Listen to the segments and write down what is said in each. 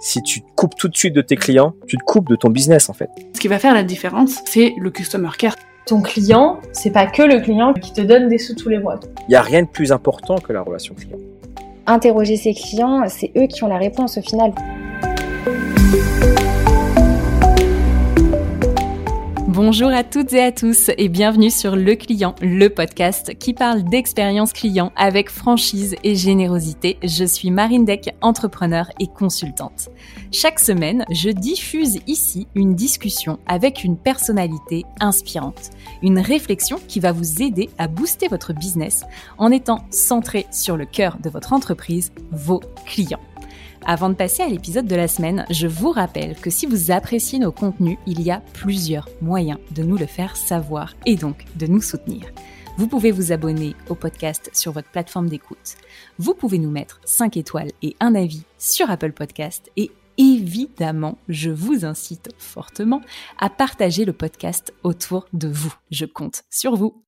Si tu te coupes tout de suite de tes clients, tu te coupes de ton business en fait. Ce qui va faire la différence, c'est le customer care. Ton client, c'est pas que le client qui te donne des sous tous les mois. Il n'y a rien de plus important que la relation client. Interroger ses clients, c'est eux qui ont la réponse au final. Bonjour à toutes et à tous et bienvenue sur Le Client, le podcast qui parle d'expérience client avec franchise et générosité. Je suis Marine Deck, entrepreneur et consultante. Chaque semaine, je diffuse ici une discussion avec une personnalité inspirante, une réflexion qui va vous aider à booster votre business en étant centré sur le cœur de votre entreprise, vos clients. Avant de passer à l'épisode de la semaine, je vous rappelle que si vous appréciez nos contenus, il y a plusieurs moyens de nous le faire savoir et donc de nous soutenir. Vous pouvez vous abonner au podcast sur votre plateforme d'écoute. Vous pouvez nous mettre 5 étoiles et un avis sur Apple Podcast et évidemment, je vous incite fortement à partager le podcast autour de vous. Je compte sur vous.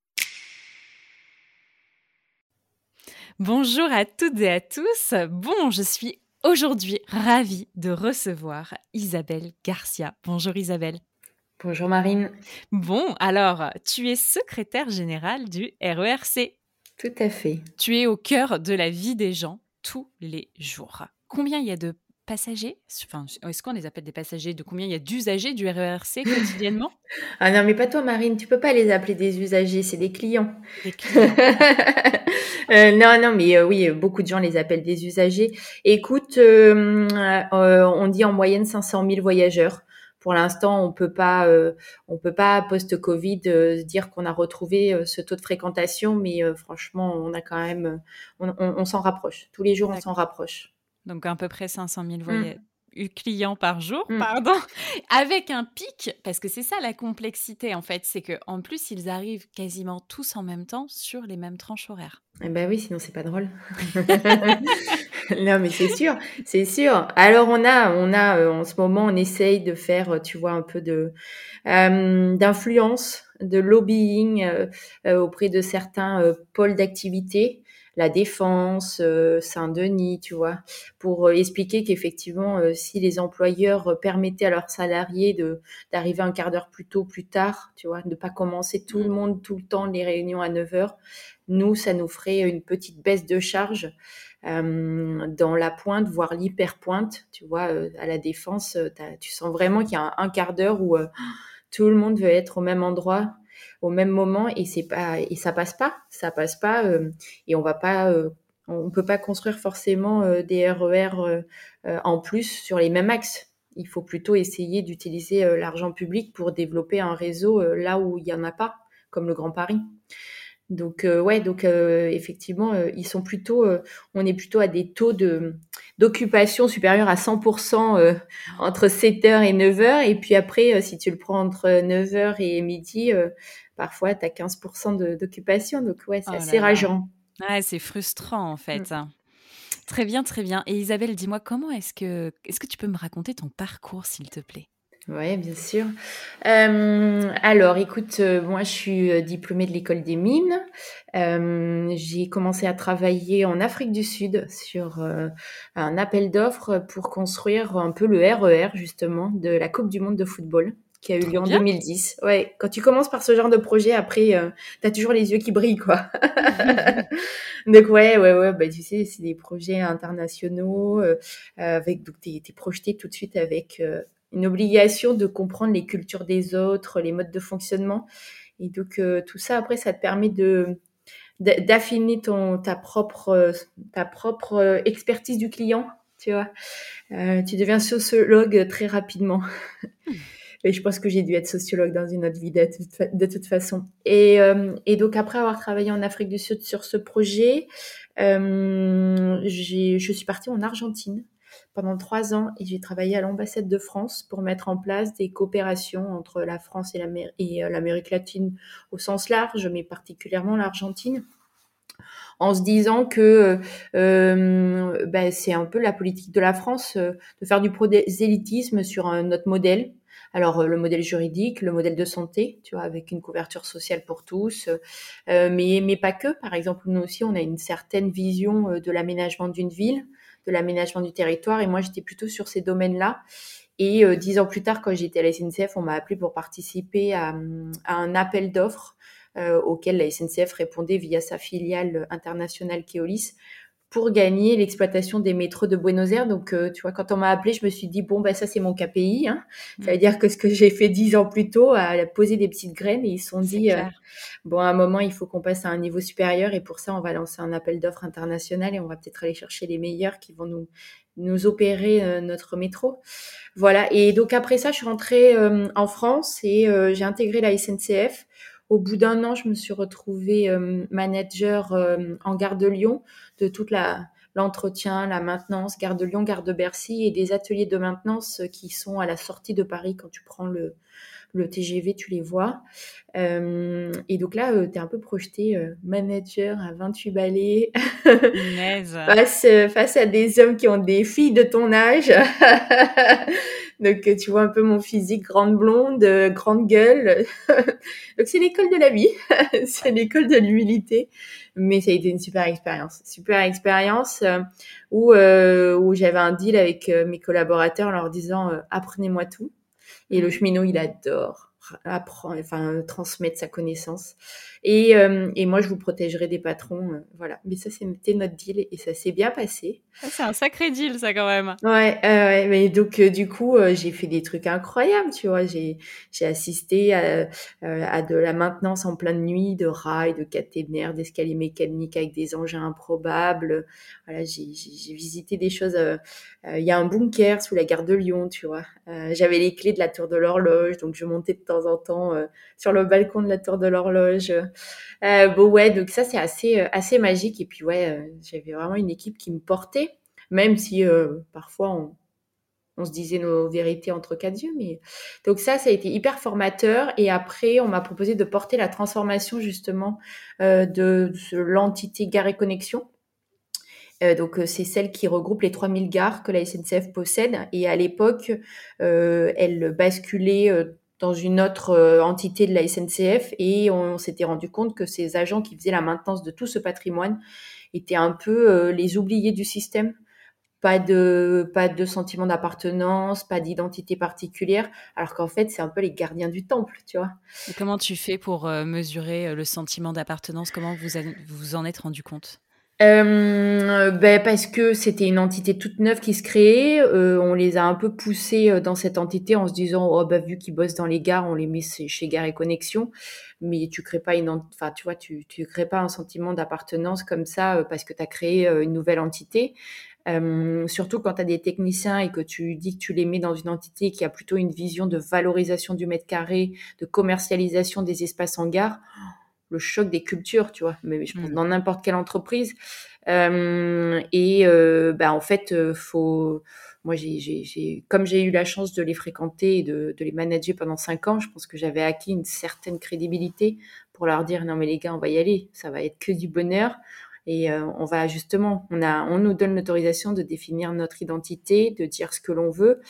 Bonjour à toutes et à tous. Bon, je suis aujourd'hui ravie de recevoir Isabelle Garcia. Bonjour Isabelle. Bonjour Marine. Bon, alors, tu es secrétaire générale du RERC. Tout à fait. Tu es au cœur de la vie des gens tous les jours. Combien il y a de passagers? Enfin, Est-ce qu'on les appelle des passagers? De combien il y a d'usagers du RERC quotidiennement? Ah non, mais pas toi, Marine. Tu peux pas les appeler des usagers, c'est des clients. Des clients. euh, non, non, mais euh, oui, beaucoup de gens les appellent des usagers. Écoute, euh, on dit en moyenne 500 000 voyageurs. Pour l'instant, on peut pas, on peut pas post-Covid dire qu'on a retrouvé ce taux de fréquentation, mais franchement, on a quand même, on, on, on s'en rapproche. Tous les jours, on s'en rapproche. Donc à peu près 500 000 voyages. clients par jour, pardon, avec un pic, parce que c'est ça la complexité en fait, c'est que en plus ils arrivent quasiment tous en même temps sur les mêmes tranches horaires. Eh ben oui, sinon c'est pas drôle. non mais c'est sûr, c'est sûr. Alors on a, on a euh, en ce moment, on essaye de faire, tu vois, un peu de euh, d'influence, de lobbying euh, auprès de certains pôles d'activité la Défense, euh, Saint-Denis, tu vois, pour euh, expliquer qu'effectivement, euh, si les employeurs permettaient à leurs salariés de d'arriver un quart d'heure plus tôt, plus tard, tu vois, de pas commencer tout le mmh. monde tout le temps les réunions à 9 heures, nous, ça nous ferait une petite baisse de charge. dans la pointe, voire l'hyper-pointe, tu vois, à la défense, tu sens vraiment qu'il y a un quart d'heure où tout le monde veut être au même endroit au même moment et c'est pas et ça passe pas, ça passe pas euh, et on va pas euh, on peut pas construire forcément euh, des RER e en plus sur les mêmes axes. Il faut plutôt essayer d'utiliser l'argent public pour développer un réseau là où il y en a pas, comme le Grand Paris. Donc ouais, donc effectivement, ils sont plutôt, on est plutôt à des taux de d'occupation supérieurs à 100% entre 7h et 9h. Et puis après, si tu le prends entre 9h et midi, parfois, tu as 15% d'occupation. Donc, ouais, c'est oh assez rageant. Ouais, c'est frustrant, en fait. Mm. Très bien, très bien. Et Isabelle, dis-moi, comment est-ce que, est-ce que tu peux me raconter ton parcours, s'il te plaît? Oui, bien sûr. Euh, alors, écoute, euh, moi, je suis euh, diplômée de l'école des mines. j'ai commencé à travailler en Afrique du Sud sur un appel d'offres pour construire un peu le RER, e justement, de la Coupe du Monde de football qui a eu lieu en 2010. Ouais, quand tu commences par ce genre de projet, après, euh, tu as toujours les yeux qui brillent, quoi. donc ouais, ouais, ouais, bah tu sais, c'est des projets internationaux, euh, avec donc t'es es projeté tout de suite avec euh, une obligation de comprendre les cultures des autres, les modes de fonctionnement, et donc euh, tout ça après, ça te permet de d'affiner ton ta propre ta propre expertise du client, tu vois. tu deviens sociologue très rapidement. Et je pense que j'ai dû être sociologue dans une autre vie de toute, de toute façon. Et, euh, et, donc après avoir travaillé en Afrique du Sud sur ce projet, euh, je suis partie en Argentine pendant trois ans j'ai travaillé à l'ambassade de France pour mettre en place des coopérations entre la France et euh, l'Amérique latine au sens large, mais particulièrement l'Argentine en se disant que euh, ben, c'est un peu la politique de la France euh, de faire du prosélytisme sur un, notre modèle. Alors le modèle juridique, le modèle de santé, tu vois, avec une couverture sociale pour tous, mais mais pas que. Par exemple, nous aussi, on a une certaine vision de l'aménagement d'une ville, de l'aménagement du territoire. Et moi, j'étais plutôt sur ces domaines-là. Et euh, dix ans plus tard, quand j'étais à la SNCF, on m'a appelé pour participer à, un appel d'offres euh, auquel la SNCF répondait via sa filiale internationale Keolis pour gagner l'exploitation des métros de Buenos Aires. Donc, euh, tu vois, quand on m'a appelé, je me suis dit, bon, ben ça, c'est mon KPI. Hein. Ça veut dire que ce que j'ai fait dix ans plus tôt a posé des petites graines et ils se sont dit, euh, bon, à un moment, il faut qu'on passe à un niveau supérieur et pour ça, on va lancer un appel d'offres international et on va peut-être aller chercher les meilleurs qui vont nous nous opérer euh, notre métro. Voilà. Et donc après ça, je suis rentrée en France et j'ai intégré la SNCF. Au bout d'un an, je me suis retrouvée manager en gare de Lyon de toute la l'entretien, la maintenance, gare de Lyon, gare de Bercy et des ateliers de maintenance qui sont à la sortie de Paris quand tu prends le, le TGV, tu les vois. Euh, et donc là, euh, tu es un peu projeté euh, manager à 28 balais face, face à des hommes qui ont des filles de ton âge. donc tu vois un peu mon physique, grande blonde, grande gueule. donc c'est l'école de la vie, c'est l'école de l'humilité mais ça a été une super expérience. Super expérience euh, où, euh, où j'avais un deal avec euh, mes collaborateurs en leur disant apprenez-moi tout. Et le mmh. cheminot, il adore apprendre, enfin transmettre sa connaissance. Et, euh, et moi, je vous protégerai des patrons, euh, voilà. Mais ça, c'était notre deal et ça s'est bien passé. Ah, c'est un sacré deal, ça quand même. Ouais, ouais. Mais donc euh, du coup, j'ai fait des trucs incroyables, tu vois. J'ai j'ai assisté à, à de la maintenance en pleine nuit, de rails, de caténaires, d'escaliers mécaniques avec des engins improbables. Voilà, j'ai j'ai visité des choses. Il y a un bunker sous la gare de Lyon, tu vois. J'avais les clés de la tour de l'horloge, donc je montais de temps en temps sur le balcon de la tour de l'horloge. Euh, bon ouais, donc ça c'est assez euh, assez magique et puis ouais, euh, j'avais vraiment une équipe qui me portait, même si parfois on, on se disait nos vérités entre quatre yeux. Mais donc ça, ça a été hyper formateur. Et après, on m'a proposé de porter la transformation justement de, de l'entité Gare et Connexion. donc c'est celle qui regroupe les 3000 gares que la SNCF possède. Et à l'époque, elle basculait dans une autre euh, entité de la SNCF et on, s'était rendu compte que ces agents qui faisaient la maintenance de tout ce patrimoine étaient un peu euh, les oubliés du système. Pas de, pas de sentiment d'appartenance, pas d'identité particulière, alors qu'en fait, c'est un peu les gardiens du temple, tu vois. Et comment tu fais pour euh, mesurer le sentiment d'appartenance? Comment vous vous en êtes rendu compte? Euh, ben parce que c'était une entité toute neuve qui se créait. Euh, on les a un peu poussés euh, dans cette entité en se disant oh bah vu qu'ils bossent dans les gares, on les met chez Gare et Connexion. Mais tu crées pas une, enfin tu vois, tu tu crées pas un sentiment d'appartenance comme ça parce que tu as créé une nouvelle entité. surtout quand tu as des techniciens et que tu dis que tu les mets dans une entité qui a plutôt une vision de valorisation du mètre carré, de commercialisation des espaces en gare le choc des cultures, tu vois. Mais je pense mmh. dans n'importe quelle entreprise. Euh, et euh, bah, en fait, faut. Moi, j'ai, comme j'ai eu la chance de les fréquenter et de, de les manager pendant cinq ans, je pense que j'avais acquis une certaine crédibilité pour leur dire non mais les gars, on va y aller, ça va être que du bonheur. Et euh, on va justement, on a, on nous donne l'autorisation de définir notre identité, de dire ce que l'on veut.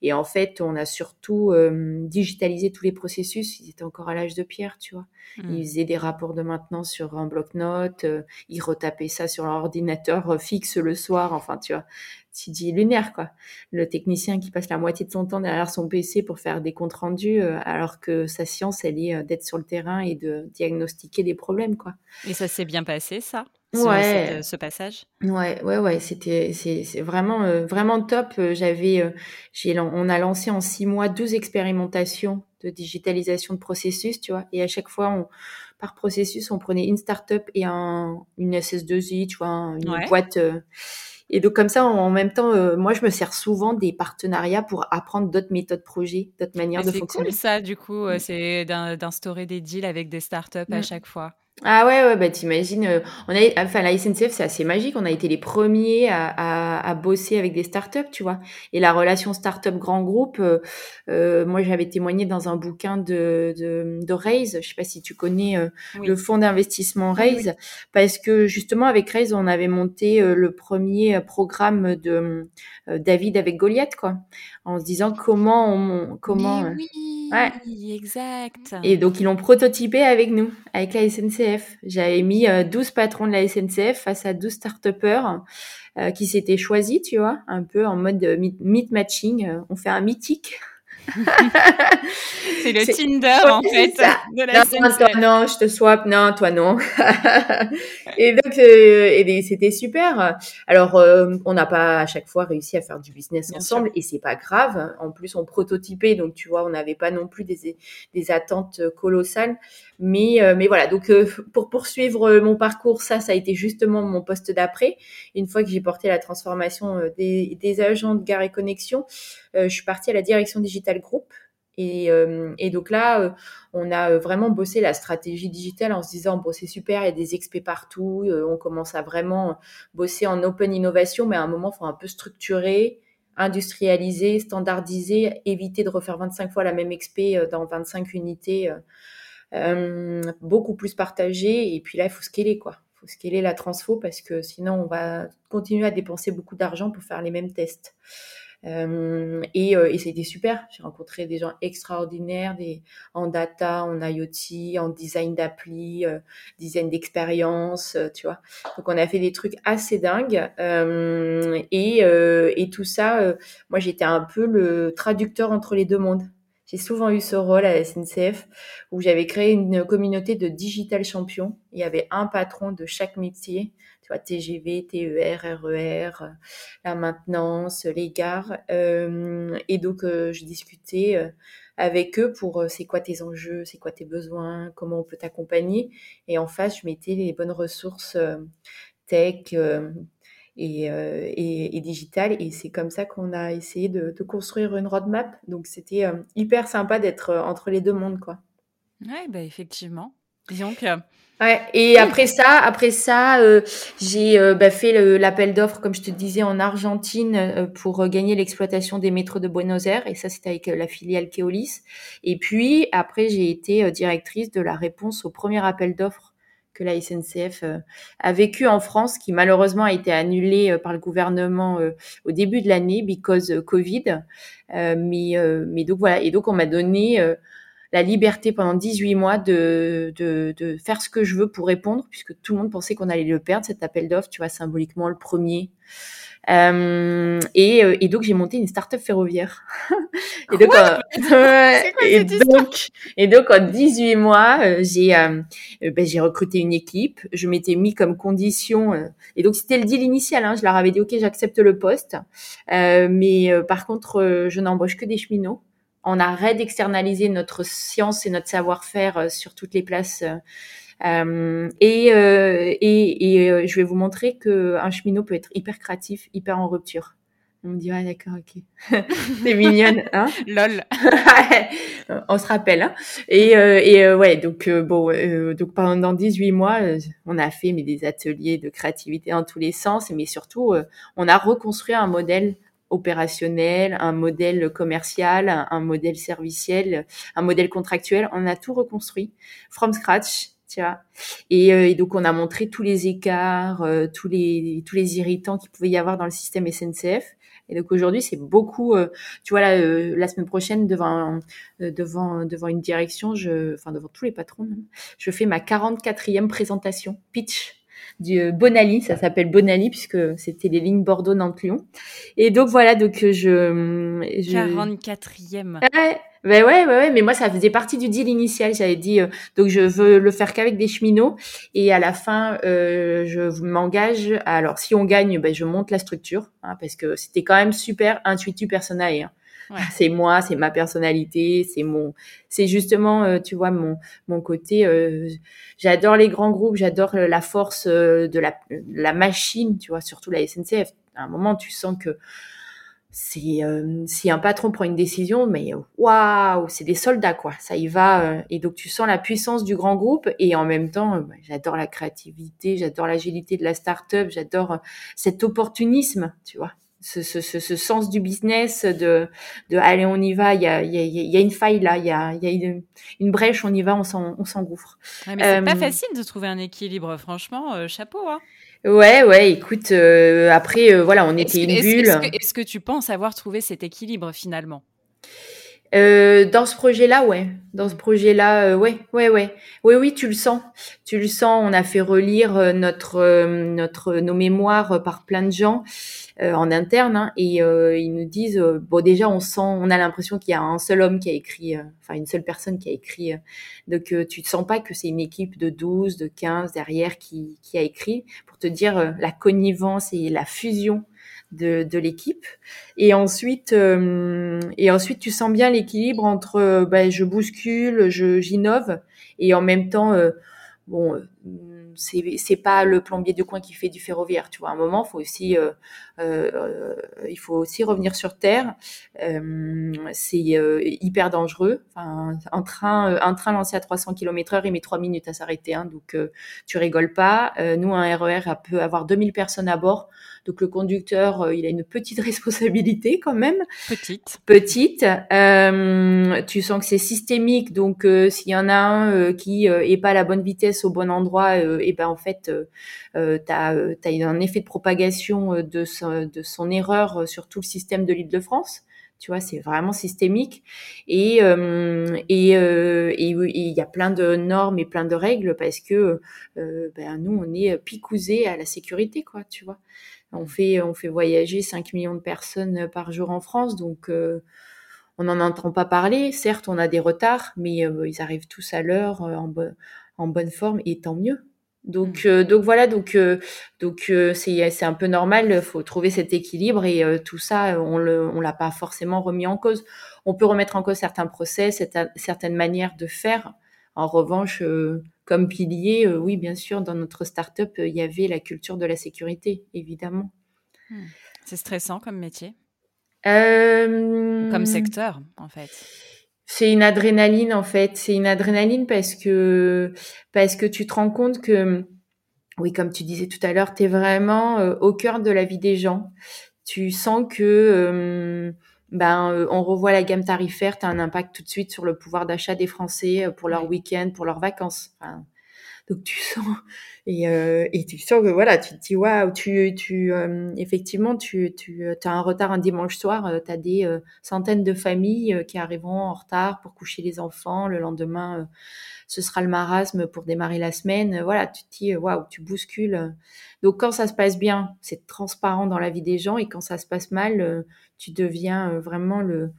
Et en fait, on a surtout euh, digitalisé tous les processus. Ils étaient encore à l'âge de pierre, tu vois. Mmh. Ils faisaient des rapports de maintenance sur un bloc-notes. Euh, ils retapaient ça sur leur ordinateur fixe le soir. Enfin, tu vois, tu dis lunaire, quoi. Le technicien qui passe la moitié de son temps derrière son PC pour faire des comptes rendus, alors que sa science, elle est d'être sur le terrain et de diagnostiquer des problèmes, quoi. Et ça s'est bien passé, ça? Ouais. Euh, ce passage Ouais, ouais, ouais, c'était c'est vraiment euh, vraiment top. Euh, j'avais j'ai on a lancé en six mois 12 expérimentations de digitalisation de processus, tu vois, et à chaque fois on par processus on prenait une startup et un une SS2I, tu vois, une boîte Et donc comme ça, en, en même temps, euh, moi, je me sers souvent des partenariats pour apprendre d'autres méthodes projet, d'autres manières de C'est fonctionner. cool ça, du coup, euh, Mm. c'est d'in- d'instaurer des deals avec des startups à Mm. chaque fois. Ah ouais, ouais, bah t'imagines, euh, on a, enfin la SNCF c'est assez magique, on a été les premiers à, à, à bosser avec des startups, tu vois. Et la relation startup grand groupe, euh, euh, moi j'avais témoigné dans un bouquin de de, de Raise, je sais pas si tu connais euh, Oui. le fonds d'investissement Oui, Raise, parce que justement avec Raise on avait monté euh, le premier programme de euh, David avec Goliath, quoi, en se disant comment on, comment. Mais oui, ouais. exact. et donc, ils l'ont prototypé avec nous, avec la SNCF. J'avais mis euh, 12 patrons de la SNCF face à 12 start-upers euh, qui s'étaient choisis, tu vois, un peu en mode euh, meet, meet matching. Euh, on fait un mythique. c'est le Tinder, en fait, ça. de la Non, toi, non, je te swap. Non, toi, non. et donc, euh, des- c'était super. Alors, euh, on n'a pas à chaque fois réussi à faire du business Bien ensemble et c'est pas grave. En plus, on prototypait, donc tu vois, on n'avait pas non plus des, des attentes colossales. Mais, euh, mais voilà. Donc, euh, pour poursuivre euh, mon parcours, ça, ça a été justement mon poste d'après. Une fois que j'ai porté la transformation euh, des, des agents de Gare et Connexion, euh, je suis partie à la direction Digital Group. Et, euh, donc là, euh, on a euh, vraiment bossé la stratégie digitale en se disant bon c'est super, il y a des experts partout, euh, on commence à vraiment bosser en open innovation, mais à un moment faut un peu structurer, industrialiser, standardiser, éviter de refaire 25 fois la même expé euh, dans 25 unités, euh, euh, beaucoup plus partagé. Et puis là il faut scaler quoi, faut scaler la transfo parce que sinon on va continuer à dépenser beaucoup d'argent pour faire les mêmes tests. Euh, et, euh, et c'était super. J'ai rencontré des gens extraordinaires, des en data, en IoT, en design d'appli, euh, design d'expérience, euh, tu vois. Donc on a fait des trucs assez dingues. Euh, et, et tout ça, moi j'étais un peu le traducteur entre les deux mondes. J'ai souvent eu ce rôle à la SNCF où j'avais créé une communauté de digital champions. Il y avait un patron de chaque métier, TGV, TER, RER, la maintenance, les gares. Euh, et donc, euh, je discutais euh, avec eux pour c'est quoi tes enjeux, c'est quoi tes besoins, comment on peut t'accompagner. Et en face, je mettais les bonnes ressources tech et, et, et digitales. Et c'est comme ça qu'on a essayé de, de construire une roadmap. Donc, c'était hyper sympa d'être entre les deux mondes, quoi. Ouais, bah effectivement. Donc, euh, Ouais, et après ça, après ça, euh, j'ai euh, bah, fait le- l'appel d'offres, comme je te disais, en Argentine euh, pour euh, gagner l'exploitation des métros de Buenos Aires. Et ça, c'était avec euh, la filiale Keolis. Et puis, après, j'ai été euh, directrice de la réponse au premier appel d'offres que la SNCF a vécu en France, qui malheureusement a été annulé par le gouvernement euh, au début de l'année, because Covid. Euh, mais, euh, mais donc voilà, et donc on m'a donné... la liberté pendant 18 mois de, de, de faire ce que je veux pour répondre, puisque tout le monde pensait qu'on allait le perdre, cet appel d'offres, tu vois, symboliquement le premier. Euh, et, euh, et donc j'ai monté une start-up ferroviaire. et donc, euh, quoi et donc, et donc en 18 mois, euh, j'ai euh, ben, j'ai recruté une équipe. Je m'étais mis comme condition, euh, et donc c'était le deal initial. Hein, je leur avais dit ok, j'accepte le poste, Euh, mais euh, par contre, je n'embauche que des cheminots on arrête d'externaliser notre science et notre savoir-faire euh, sur toutes les places. euh, euh, et, euh, et, et euh, je vais vous montrer que un cheminot peut être hyper créatif, hyper en rupture. On me dit, ouais, d'accord, ok. C'est mignonne, hein lol. On se rappelle, hein Et, euh, et euh, ouais, donc bon, euh, donc pendant 18 mois, on a fait mais des ateliers de créativité dans tous les sens, mais surtout, on a reconstruit un modèle opérationnel, un modèle commercial, un, modèle serviciel, un modèle contractuel. On a tout reconstruit from scratch, tu vois. Et, euh, et donc on a montré tous les écarts, euh, tous les tous les irritants qu'il pouvait y avoir dans le système SNCF. Et donc aujourd'hui, c'est beaucoup. euh, tu vois là, euh, la semaine prochaine devant euh, devant devant une direction, je, enfin devant tous les patrons, je fais ma 44e présentation pitch du euh, Bonali, ça s'appelle Bonali puisque c'était les lignes Bordeaux Nantes Lyon. Et donc voilà, donc euh, je, je 44e. Ouais, ben ouais, ouais, ouais, mais moi ça faisait partie du deal initial. J'avais dit euh, donc je veux le faire qu'avec des cheminots et à la fin euh, je m'engage. Alors si on gagne, ben je monte la structure hein, parce que c'était quand même super intuitu personae. Hein. C'est moi, c'est ma personnalité, c'est mon, c'est justement, euh, tu vois, mon mon côté. euh, j'adore les grands groupes, j'adore la force euh, de la la machine, tu vois, surtout la SNCF. à un moment, tu sens que c'est euh, si un patron prend une décision, mais waouh, c'est des soldats quoi. Ça y va. euh, et donc tu sens la puissance du grand groupe et en même temps, euh, bah, j'adore la créativité, j'adore l'agilité de la start-up, j'adore euh, cet opportunisme, tu vois. Ce, ce, ce, ce sens du business, de, de allez on y va, il y a, y, a, y a une faille là, il y a, y a une, une brèche, on y va, on s'en- on s'engouffre. Ouais, mais c'est pas Euh, facile de trouver un équilibre, franchement, euh, chapeau. Hein. Ouais, ouais, écoute, euh, après, euh, voilà, on était une bulle. est-ce que- est-ce que tu penses avoir trouvé cet équilibre finalement? Euh, dans ce projet-là, ouais. Dans ce projet-là, euh, ouais, ouais, ouais. Oui, oui, tu le sens. Tu le sens. On a fait relire euh, notre, euh, notre, nos mémoires euh, par plein de gens euh, en interne, hein, et euh, ils nous disent, euh, bon, déjà, on sent, on a l'impression qu'il y a un seul homme qui a écrit, euh, enfin une seule personne qui a écrit. euh, donc, euh, tu ne sens pas que c'est une équipe de 12, de 15 derrière qui, qui a écrit pour te dire euh, la connivence et la fusion de, de l'équipe. Et ensuite, euh, et ensuite, tu sens bien l'équilibre entre euh, ben, je bouscule, je j'innove, et en même temps, euh, bon, euh, c'est c'est pas le plombier de coin qui fait du ferroviaire. Tu vois, à un moment, faut aussi, euh, euh, il faut aussi revenir sur terre. C'est hyper dangereux. Enfin, un train, un train lancé à 300 km/h, il met trois minutes à s'arrêter. Hein, donc, tu rigoles pas. Nous, un RER peut avoir 2000 personnes à bord. Donc le conducteur, euh, il a une petite responsabilité quand même, Petite. petite. Euh, tu sens que c'est systémique, donc euh, s'il y en a un euh, qui est pas à la bonne vitesse au bon endroit, et ben en fait, euh, t'as euh, t'as un effet de propagation de son, de son erreur sur tout le système de l'Île-de-France. Tu vois, c'est vraiment systémique. Et euh, et euh, et et il y a plein de normes et plein de règles parce que euh, ben nous on est picousés à la sécurité, quoi. Tu vois. On fait, on fait voyager 5 millions de personnes par jour en France, donc euh, on n'en entend pas parler. Certes, on a des retards, mais euh, ils arrivent tous à l'heure, euh, en, bo- en bonne forme, et tant mieux. Donc, euh, donc voilà, donc euh, donc euh, c'est c'est un peu normal. Il faut trouver cet équilibre et euh, tout ça, on le on l'a pas forcément remis en cause. On peut remettre en cause certains procès, certaines manières de faire. En revanche, euh, comme pilier, euh, oui, bien sûr, dans notre start-up, euh, il y avait la culture de la sécurité, évidemment. C'est stressant comme métier, Euh, comme secteur en fait? C'est une adrénaline en fait. C'est une adrénaline parce que parce que tu te rends compte que oui, comme tu disais tout à l'heure, tu es vraiment euh, au cœur de la vie des gens. Tu sens que euh, ben euh, on revoit la gamme tarifaire, tu as un impact tout de suite sur le pouvoir d'achat des Français euh, pour leur week-end, pour leurs vacances. Enfin, donc tu sens et, euh, et tu sens que voilà, tu te dis waouh, tu tu euh, effectivement tu tu as un retard un dimanche soir, tu as des euh, centaines de familles euh, qui arriveront en retard pour coucher les enfants le lendemain. Euh, ce sera le marasme pour démarrer la semaine. Euh, Voilà, tu te dis waouh, tu bouscules. Donc quand ça se passe bien, c'est transparent dans la vie des gens et quand ça se passe mal, euh, tu deviens euh, vraiment le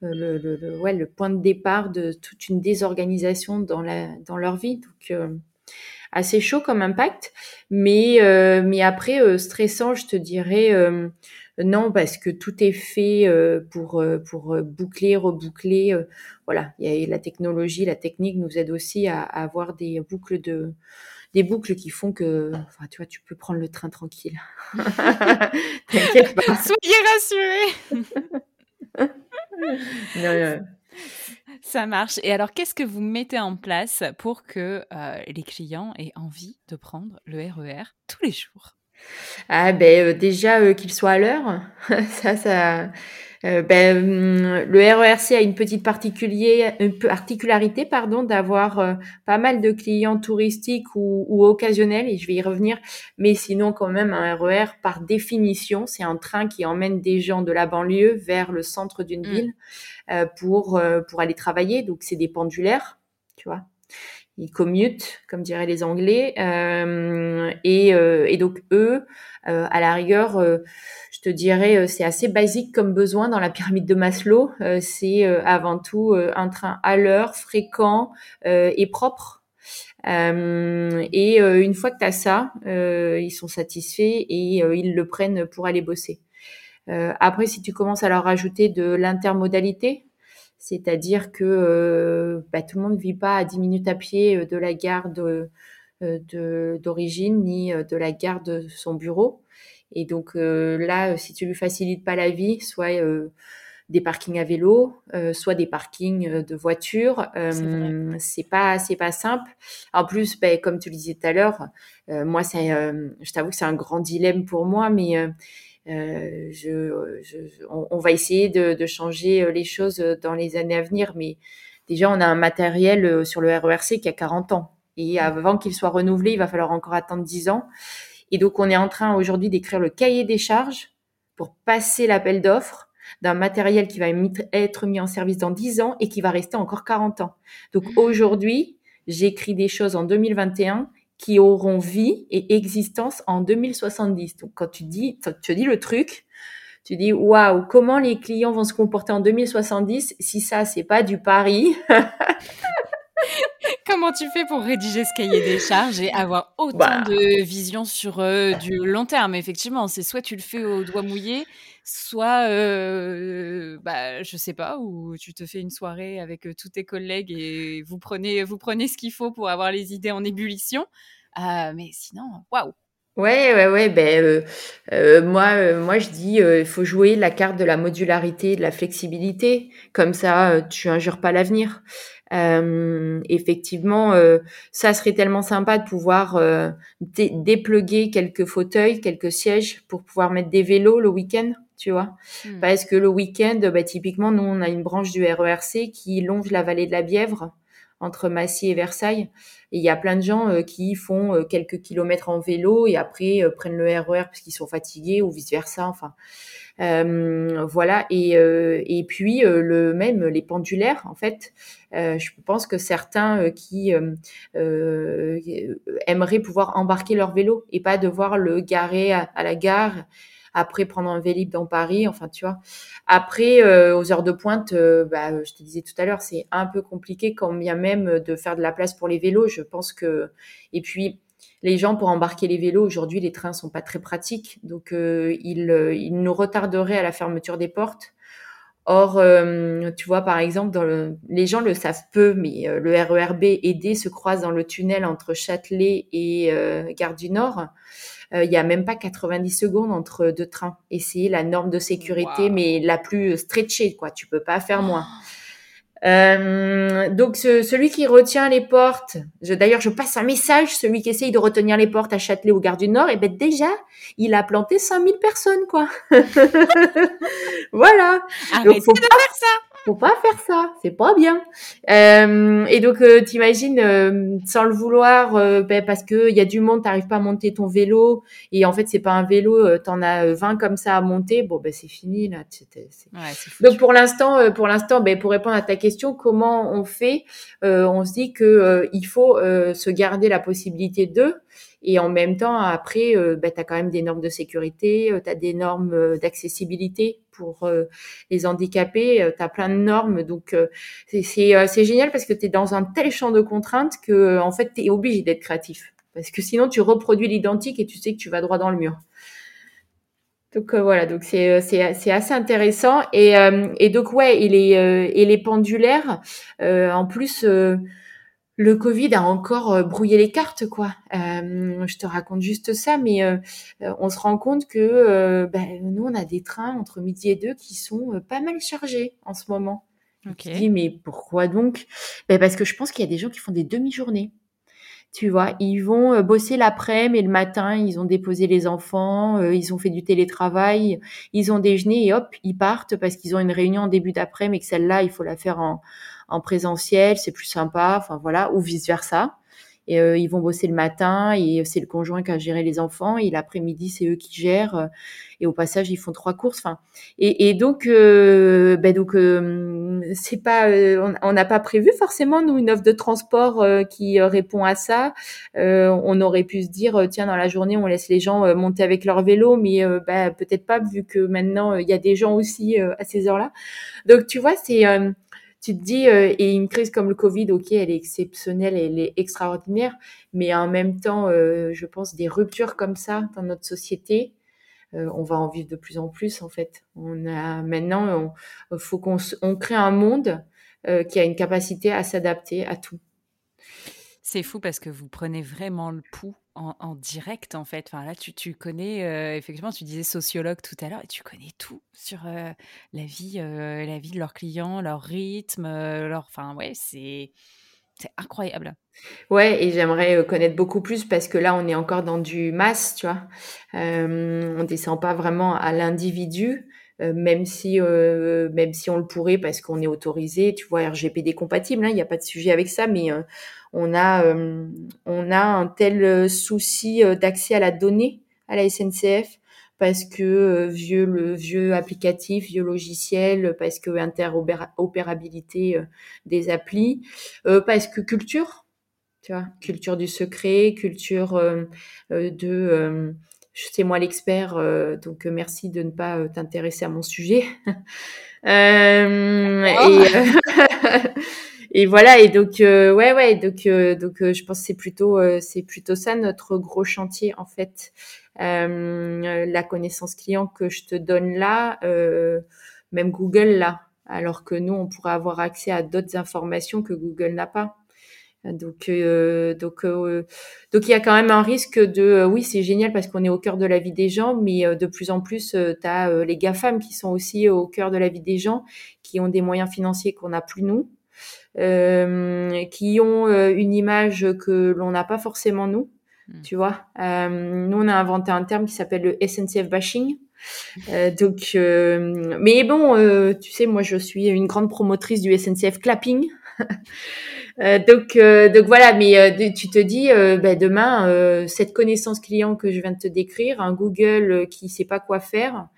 le, le, ouais, le point de départ de toute une désorganisation dans, la, dans leur vie. Donc, euh, assez chaud comme impact. Mais, euh, mais après, euh, stressant, je te dirais euh, non, parce que tout est fait euh, pour, euh, pour euh, boucler, reboucler. voilà, il y a la technologie, la technique nous aide aussi à, à avoir des boucles de des boucles qui font que, enfin, tu vois, tu peux prendre le train tranquille. T'inquiète pas. Soyez rassurés. Non, non. Ça marche. Et alors, qu'est-ce que vous mettez en place pour que euh, les clients aient envie de prendre le RER tous les jours? Ah ben euh, déjà euh, qu'il soit à l'heure, ça ça euh, ben, hum, le RERC a une petite particulier, une particularité pardon d'avoir pas mal de clients touristiques ou, ou occasionnels et je vais y revenir mais sinon quand même un RER par définition c'est un train qui emmène des gens de la banlieue vers le centre d'une Mm. ville pour pour aller travailler. Donc c'est des pendulaires tu vois ils commutent, comme diraient les Anglais, euh, et, euh, donc eux, euh, à la rigueur, euh, je te dirais, c'est assez basique comme besoin dans la pyramide de Maslow. C'est avant tout un train à l'heure, fréquent et propre. Et une fois que tu as ça, ils sont satisfaits et ils le prennent pour aller bosser. Après, si tu commences à leur rajouter de l'intermodalité, c'est-à-dire que euh, bah, tout le monde ne vit pas à 10 minutes à pied euh, de la gare de, euh, d'origine ni de la gare de son bureau. Et donc là, si tu lui facilites pas la vie, soit des parkings à vélo, soit des parkings de voitures. Euh, c'est pas c'est pas simple. En plus, ben, comme tu le disais tout à l'heure, moi c'est, je t'avoue que c'est un grand dilemme pour moi, mais je, je, on, va essayer de, de, changer les choses dans les années à venir, mais déjà on a un matériel sur le RERC qui a 40 ans. Et avant qu'il soit renouvelé, il va falloir encore attendre 10 ans. Et donc, on est en train aujourd'hui d'écrire le cahier des charges pour passer l'appel d'offres d'un matériel qui va être mis en service dans 10 ans et qui va rester encore 40 ans. Donc mmh. aujourd'hui, j'écris des choses en 2021 qui auront vie et existence en 2070. Donc quand tu dis, tu dis le truc, tu dis waouh, comment les clients vont se comporter en 2070 si ça c'est pas du pari? Comment tu fais pour rédiger ce cahier des charges et avoir autant bah. de vision sur euh, du long terme? Effectivement, c'est soit tu le fais au doigt mouillé, soit, euh, bah, je sais pas, ou tu te fais une soirée avec tous tes collègues et vous prenez, vous prenez ce qu'il faut pour avoir les idées en ébullition. Mais sinon, waouh Ouais, ouais, ouais. Ben, moi, moi, je dis, il faut jouer la carte de la modularité, de la flexibilité. Comme ça, tu injures pas l'avenir. Euh, effectivement, euh, ça serait tellement sympa de pouvoir euh, dépluguer quelques fauteuils, quelques sièges pour pouvoir mettre des vélos le week-end, tu vois. Hmm. Parce que le week-end, bah, typiquement, nous, on a une branche du RERC qui longe la vallée de la Bièvre entre Massy et Versailles. Et il y a plein de gens qui font quelques kilomètres en vélo et après prennent le RER e parce qu'ils sont fatigués ou vice versa. Enfin, euh, voilà. Et, euh, et puis euh, le même les pendulaires, en fait, je pense que certains qui aimeraient pouvoir embarquer leur vélo et pas devoir le garer à, la gare après prendre un vélib dans Paris, enfin tu vois. Après, aux heures de pointe, bah, je te disais tout à l'heure, c'est un peu compliqué quand bien même de faire de la place pour les vélos. Je pense que et puis les gens pour embarquer les vélos aujourd'hui, les trains sont pas très pratiques, donc euh, ils, euh, ils, nous retarderaient à la fermeture des portes. Or, euh, tu vois, par exemple, dans le, les gens le savent peu, mais le RERB aidé se croise dans le tunnel entre Châtelet et Gare du Nord. Il y a même pas 90 secondes entre deux trains. Et c'est la norme de sécurité, mais la plus stretchée, quoi. Tu peux pas faire moins. Oh. Euh, donc celui qui retient les portes, d'ailleurs je passe un message, celui qui essaye de retenir les portes à Châtelet ou Gare du Nord, et eh ben déjà il a planté 5000 personnes quoi. voilà. Arrêtez de faire ça faut pas faire ça, c'est pas bien. Euh, et donc, euh, t'imagines, euh, sans le vouloir, euh, ben, parce que il y a du monde, t'arrives pas à monter ton vélo, et en fait, c'est pas un vélo, t'en as 20 comme ça à monter, bon, ben c'est fini là. donc pour l'instant, pour l'instant, ben pour répondre à ta question, comment on fait On se dit que il faut se garder la possibilité de et en même temps, après, euh, bah, tu as quand même des normes de sécurité, euh, tu as des normes euh, d'accessibilité pour euh, les handicapés, tu as plein de normes. Donc, c'est génial parce que tu es dans un tel champ de contraintes que en fait, tu es obligé d'être créatif. Parce que sinon, tu reproduis l'identique et tu sais que tu vas droit dans le mur. Donc voilà, donc c'est c'est assez intéressant et et donc ouais et les et les pendulaires en plus le Covid a encore euh, brouillé les cartes, quoi. Euh, je te raconte juste ça, mais euh, on se rend compte que ben, nous, on a des trains entre midi et deux qui sont pas mal chargés en ce moment. Ok. dis, mais pourquoi donc? Ben, Parce que je pense qu'il y a des gens qui font des demi-journées. Tu vois, ils vont bosser l'après-midi et le matin, ils ont déposé les enfants, ils ont fait du télétravail, ils ont déjeuné et hop, ils partent parce qu'ils ont une réunion en début d'après, mais que celle-là, il faut la faire en, en présentiel, c'est plus sympa, enfin voilà, ou vice versa. Et euh, ils vont bosser le matin et c'est le conjoint qui a géré les enfants et l'après-midi c'est eux qui gèrent euh, et au passage ils font trois courses. Enfin et, et donc euh, ben donc c'est pas on n'a pas prévu forcément nous une offre de transport qui répond à ça. on aurait pu se dire tiens dans la journée on laisse les gens monter avec leur vélo mais ben, peut-être pas vu que maintenant il y a des gens aussi à ces heures-là. Donc tu vois c'est tu te dis, euh, et une crise comme le Covid, ok, elle est exceptionnelle, elle est extraordinaire, mais en même temps, euh, je pense des ruptures comme ça dans notre société, euh, on va en vivre de plus en plus en fait. On a maintenant, il faut qu'on on crée un monde qui a une capacité à s'adapter à tout. C'est fou parce que vous prenez vraiment le pouls en, direct, en fait. Enfin, là, tu, tu connais, euh, effectivement, tu disais sociologue tout à l'heure, et tu connais tout sur euh, la, vie, euh, la vie de leurs clients, leur rythme, leur. Enfin, ouais, c'est. C'est incroyable. Ouais, et j'aimerais connaître beaucoup plus parce que là, on est encore dans du masse, tu vois. on descend pas vraiment à l'individu. Euh, même si euh, même si on le pourrait parce qu'on est autorisé, tu vois, RGPD compatible, hein, il n'y a pas de sujet avec ça, mais euh, on a on a un tel souci d'accès à la donnée à la SNCF parce que vieux le vieux applicatif, vieux logiciel, parce que interopérabilité des applis, parce que culture, tu vois, culture du secret, culture de c'est moi l'expert, euh, donc euh, merci de ne pas euh, t'intéresser à mon sujet. et, voilà, et donc ouais, ouais, donc donc je pense que c'est plutôt c'est plutôt ça notre gros chantier en fait. la connaissance client que je te donne là, même Google là, alors que nous on pourrait avoir accès à d'autres informations que Google n'a pas. Donc, euh, donc, euh, donc il y a quand même un risque de, euh, oui, c'est génial parce qu'on est au cœur de la vie des gens, mais de plus en plus, tu as les GAFAM qui sont aussi au cœur de la vie des gens, qui ont des moyens financiers qu'on n'a plus nous, qui ont une image que l'on n'a pas forcément nous, hmm. tu vois. nous, on a inventé un terme qui s'appelle le SNCF bashing. donc, mais bon, tu sais, moi, je suis une grande promotrice du SNCF clapping. Euh, donc, euh, donc voilà, mais euh, tu te dis, ben demain, cette connaissance client que je viens de te décrire, un Google qui sait pas quoi faire,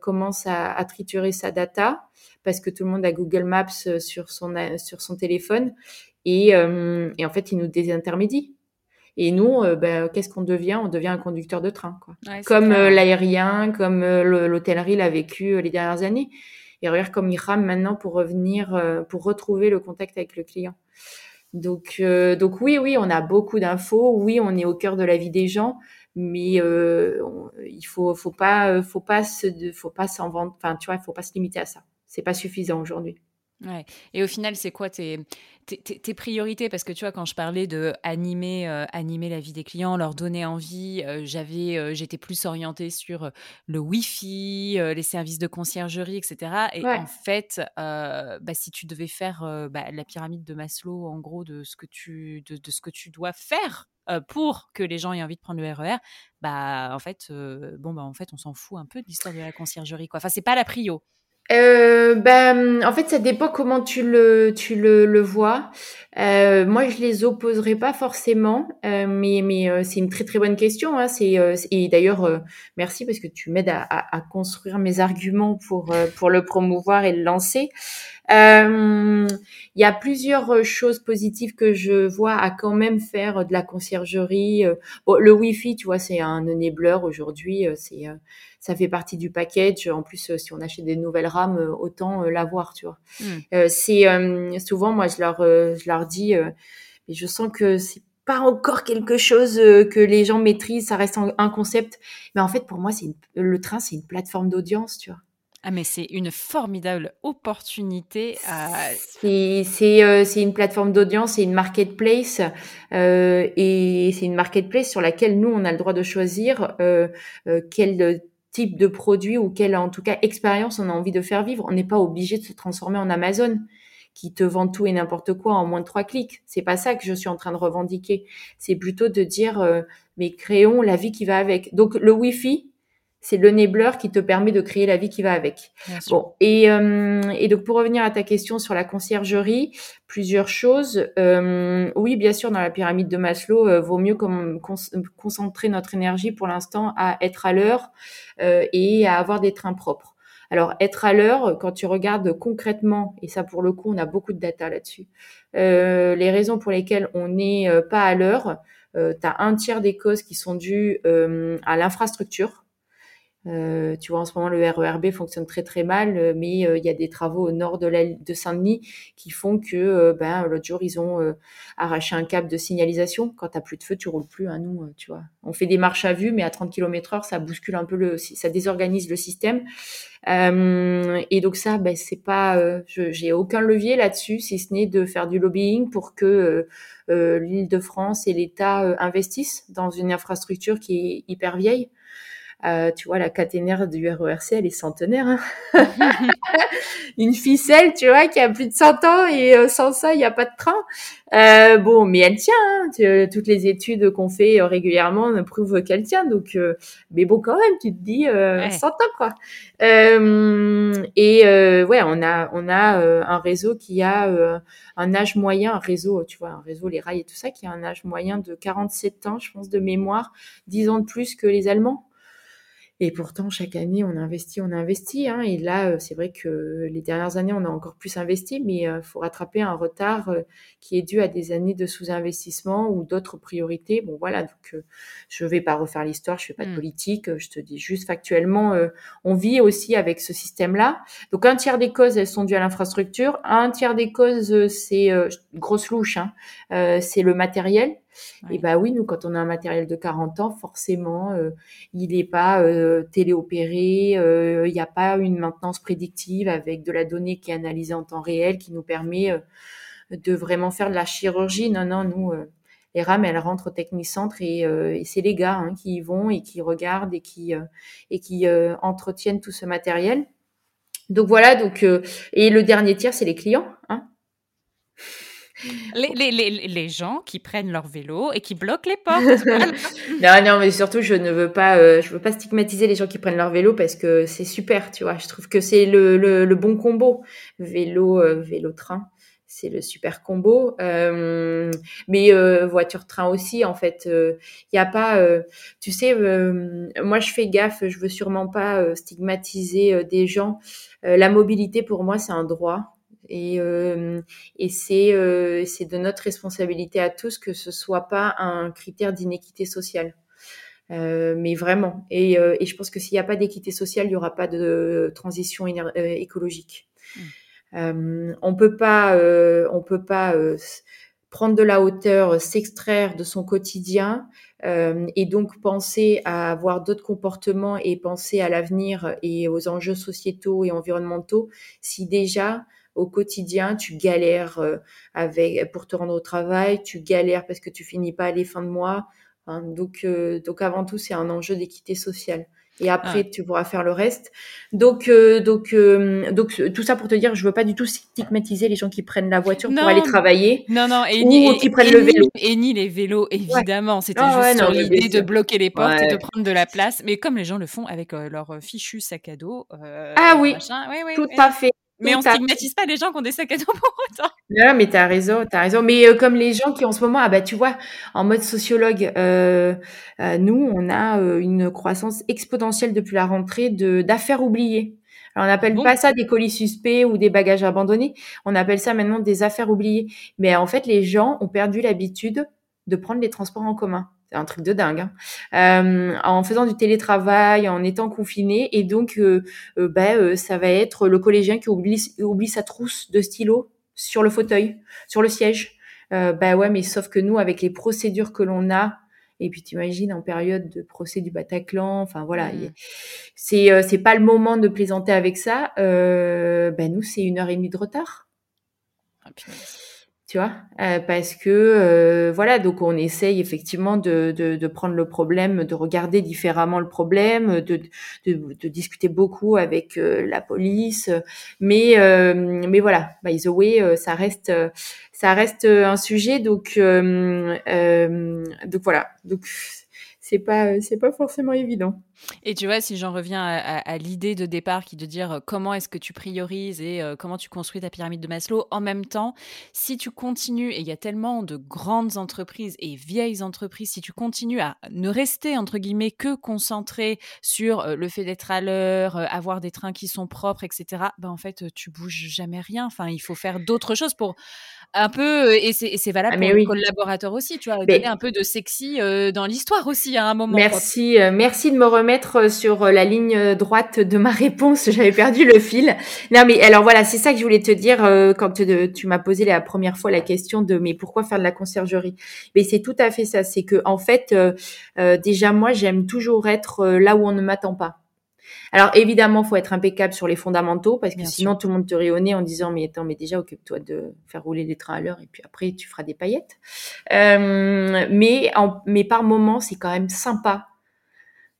commence à, à, triturer sa data parce que tout le monde a Google Maps sur son sur son téléphone et, et en fait, il nous désintermédie. Et nous, ben, qu'est-ce qu'on devient? On devient un conducteur de train, quoi. comme l'aérien, comme l'hôtellerie l'a vécu les dernières années. Et regarde comme il rame maintenant pour revenir, pour retrouver le contact avec le client. Donc, euh, donc oui, oui, on a beaucoup d'infos. Oui, on est au cœur de la vie des gens, mais euh, il faut, faut pas, faut pas se, faut pas s'en vendre. Enfin, tu vois, faut pas se limiter à ça. C'est pas suffisant aujourd'hui. Ouais. Et au final, c'est quoi tes, tes, priorités? Parce que tu vois, quand je parlais de animer, euh, animer la vie des clients, leur donner envie, euh, j'avais, euh, j'étais plus orientée sur le Wi-Fi, les services de conciergerie, etc. Et en fait, bah, si tu devais faire bah, la pyramide de Maslow, en gros, de ce que tu, de, de ce que tu dois faire pour que les gens aient envie de prendre le RER, e bah en fait, bon bah en fait, on s'en fout un peu de l'histoire de la conciergerie, quoi. Enfin, c'est pas la prio euh, ben, en fait, ça dépend comment tu le, tu le, le vois. Euh, moi, je les opposerai pas forcément, euh, mais, mais euh, c'est une très très bonne question. Hein. C'est euh, et d'ailleurs, merci parce que tu m'aides à, à, à, construire mes arguments pour pour le promouvoir et le lancer. Il y a plusieurs choses positives que je vois à quand même faire de la conciergerie. Bon, le Wi-Fi, tu vois, c'est un enabler aujourd'hui. C'est ça fait partie du package. En plus, euh, si on achète des nouvelles rames, euh, autant euh, l'avoir, tu vois. Hmm. c'est souvent, moi, je leur, je leur dis, mais je sens que c'est pas encore quelque chose que les gens maîtrisent, ça reste un concept. Mais en fait, pour moi, c'est le train, c'est une plateforme d'audience, tu vois. Ah mais c'est une formidable opportunité. À... C'est c'est c'est une plateforme d'audience, c'est une marketplace euh, et c'est une marketplace sur laquelle nous on a le droit de choisir euh, quel type de produit ou quelle en tout cas expérience on a envie de faire vivre. On n'est pas obligé de se transformer en Amazon qui te vend tout et n'importe quoi en moins de trois clics. C'est pas ça que je suis en train de revendiquer. C'est plutôt de dire euh, mais créons la vie qui va avec. Donc le Wi-Fi, c'est le enabler qui te permet de créer la vie qui va avec. Bon, et, euh, et, donc pour revenir à ta question sur la conciergerie, plusieurs choses. Euh, oui, bien sûr, dans la pyramide de Maslow, euh, vaut mieux comme, concentrer notre énergie pour l'instant à être à l'heure et à avoir des trains propres. Alors, être à l'heure, quand tu regardes concrètement, et ça pour le coup, on a beaucoup de data là-dessus, les raisons pour lesquelles on n'est pas à l'heure, tu as un tiers des causes qui sont dues à l'infrastructure Euh, tu vois, en ce moment, le RERB fonctionne très très mal, euh, mais euh, il y a des travaux au nord de, la, de Saint-Denis qui font que ben, l'autre jour, ils ont arraché un câble de signalisation. Quand tu plus de feu, tu roules plus. Hein, nous, tu vois. On fait des marches à vue, mais à 30 km heure, ça bouscule un peu, le, ça désorganise le système. et donc ça, ben, c'est pas, j'ai aucun levier là-dessus, si ce n'est de faire du lobbying pour que l'Île-de-France et l'État investissent dans une infrastructure qui est hyper vieille. Euh, tu vois, la caténaire du RERC, elle est centenaire. Hein Une ficelle, tu vois, qui a plus de 100 ans et euh, sans ça, il n'y a pas de train. Euh, bon, mais elle tient. Hein. toutes les études qu'on fait euh, régulièrement prouvent qu'elle tient. Donc, mais bon, quand même, tu te dis 100 ans, quoi. et ouais, on a, on a un réseau qui a un âge moyen, un réseau, tu vois, un réseau, les rails et tout ça, qui a un âge moyen de 47 ans, je pense, de mémoire, 10 ans de plus que les Allemands. Et pourtant, chaque année, on investit, on investit. Hein. Et là, euh, c'est vrai que les dernières années, on a encore plus investi, mais il euh, faut rattraper un retard euh, qui est dû à des années de sous-investissement ou d'autres priorités. Bon, voilà, donc je ne vais pas refaire l'histoire, je fais pas de mmh. politique, je te dis juste factuellement, on vit aussi avec ce système-là. Donc, un tiers des causes, elles sont dues à l'infrastructure. Un tiers des causes, c'est grosse louche, hein, c'est le matériel. Et bah oui, nous, quand on a un matériel de 40 ans, forcément, euh, il n'est pas euh, téléopéré, euh, il n'y a pas une maintenance prédictive avec de la donnée qui est analysée en temps réel, qui nous permet de vraiment faire de la chirurgie. Non, non, nous, les rames, elles rentrent au technicentre et, et c'est les gars hein, qui y vont et qui regardent et qui, et qui entretiennent tout ce matériel. Donc voilà, donc et le dernier tiers, c'est les clients. Hein les, les, les, les, gens qui prennent leur vélo et qui bloquent les portes. non, non, mais surtout, je ne veux pas, euh, je veux pas stigmatiser les gens qui prennent leur vélo parce que c'est super, tu vois. Je trouve que c'est le, le, le, bon combo. Vélo, euh, vélo-train, c'est le super combo. Euh, mais voiture-train aussi, en fait. Il n'y a pas, tu sais, moi, je fais gaffe, je veux sûrement pas stigmatiser des gens. la mobilité, pour moi, c'est un droit. Et, euh, et c'est euh, c'est de notre responsabilité à tous que ce soit pas un critère d'inéquité sociale. Euh, mais vraiment. Et, et, je pense que s'il n'y a pas d'équité sociale, il n'y aura pas de transition écologique. Mmh. on peut pas, on peut pas prendre de la hauteur, s'extraire de son quotidien et donc penser à avoir d'autres comportements et penser à l'avenir et aux enjeux sociétaux et environnementaux si déjà au quotidien, tu galères euh, avec pour te rendre au travail, tu galères parce que tu finis pas les fins de mois. Hein. donc, euh, donc avant tout, c'est un enjeu d'équité sociale. Et après, tu pourras faire le reste. Donc, euh, donc, donc, tout ça pour te dire, je veux pas du tout stigmatiser les gens qui prennent la voiture pour aller travailler. Non, non, et, ou qui prennent le vélo. Et ni les vélos, évidemment. C'était ah juste sur l'idée de bloquer les portes et de prendre de la place. Mais comme les gens le font avec leur fichu sac à dos. ah oui, tout à fait. Mais on stigmatise pas les gens qui ont des sacs à dos pour autant. Non, mais t'as raison, t'as raison. Mais euh, comme les gens qui en ce moment, ah bah tu vois, en mode sociologue, euh, euh, nous, on a une croissance exponentielle depuis la rentrée de d'affaires oubliées. Alors on n'appelle pas ça des colis suspects ou des bagages abandonnés. On appelle ça maintenant des affaires oubliées. Mais en fait, les gens ont perdu l'habitude de prendre les transports en commun c'est un truc de dingue, hein. euh, en faisant du télétravail, en étant confiné, et donc euh, euh, ben, ça va être le collégien qui oublie, oublie sa trousse de stylo sur le fauteuil, sur le siège. bah ouais, mais sauf que nous, avec les procédures que l'on a, et puis t'imagines en période de procès du Bataclan, enfin voilà, mmh. c'est c'est pas le moment de plaisanter avec ça. ben nous, c'est une heure et demie de retard. Ah, tu vois, euh, parce que euh, voilà, donc on essaye effectivement de, de, de, prendre le problème, de regarder différemment le problème, de, de, de discuter beaucoup avec euh, la police, mais mais voilà, by the way, ça reste ça reste un sujet, donc donc voilà, donc c'est pas c'est pas forcément évident. Et tu vois, si j'en reviens à, l'idée de départ qui de dire euh, comment est-ce que tu priorises et euh, comment tu construis ta pyramide de Maslow, en même temps, si tu continues, et il y a tellement de grandes entreprises et vieilles entreprises, si tu continues à ne rester, entre guillemets, que concentré sur euh, le fait d'être à l'heure, avoir des trains qui sont propres, etc., ben en fait, tu bouges jamais rien. Enfin, il faut faire d'autres choses pour un peu, et c'est valable ah, pour oui. les collaborateurs aussi, tu vois, donner un peu de sexy dans l'histoire aussi à un moment. Merci, merci de me remettre sur la ligne droite de ma réponse. J'avais perdu le fil. Non, mais alors voilà, c'est ça que je voulais te dire quand tu m'as posé la première fois la question de mais pourquoi faire de la conciergerie? Mais c'est tout à fait ça. C'est que en fait, déjà moi, j'aime toujours être là où on ne m'attend pas. Alors évidemment, faut être impeccable sur les fondamentaux parce que sinon tout le monde te rit au nez en disant mais attends, mais déjà occupe-toi de faire rouler les trains à l'heure et puis après tu feras des paillettes. Euh, mais mais par moment, c'est quand même sympa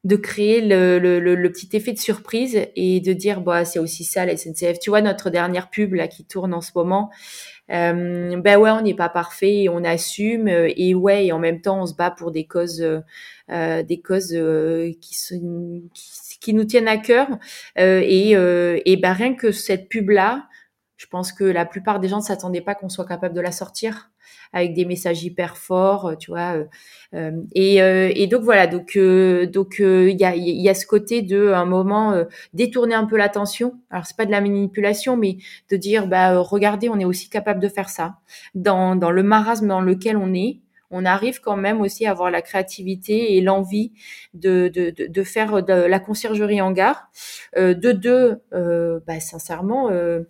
de créer le, le, petit effet de surprise et de dire bah c'est aussi ça la SNCF. Tu vois notre dernière pub là qui tourne en ce moment. Euh, ben ouais, on n'est pas parfait, et on assume et ouais, et en même temps on se bat pour des causes, euh, des causes euh, qui sont qui qui nous tiennent à cœur. Euh, et, euh, et ben rien que cette pub là, je pense que la plupart des gens ne s'attendaient pas qu'on soit capable de la sortir avec des messages hyper forts, tu vois. Euh, et, et, donc voilà, donc donc il y a y a ce côté de un moment détourner un peu l'attention. Alors c'est pas de la manipulation, mais de dire bah regardez, on est aussi capable de faire ça dans dans le marasme dans lequel on est on arrive quand même aussi à avoir la créativité et l'envie de, de, de, faire de la conciergerie en gare. Euh, de deux, euh, bah, sincèrement, euh,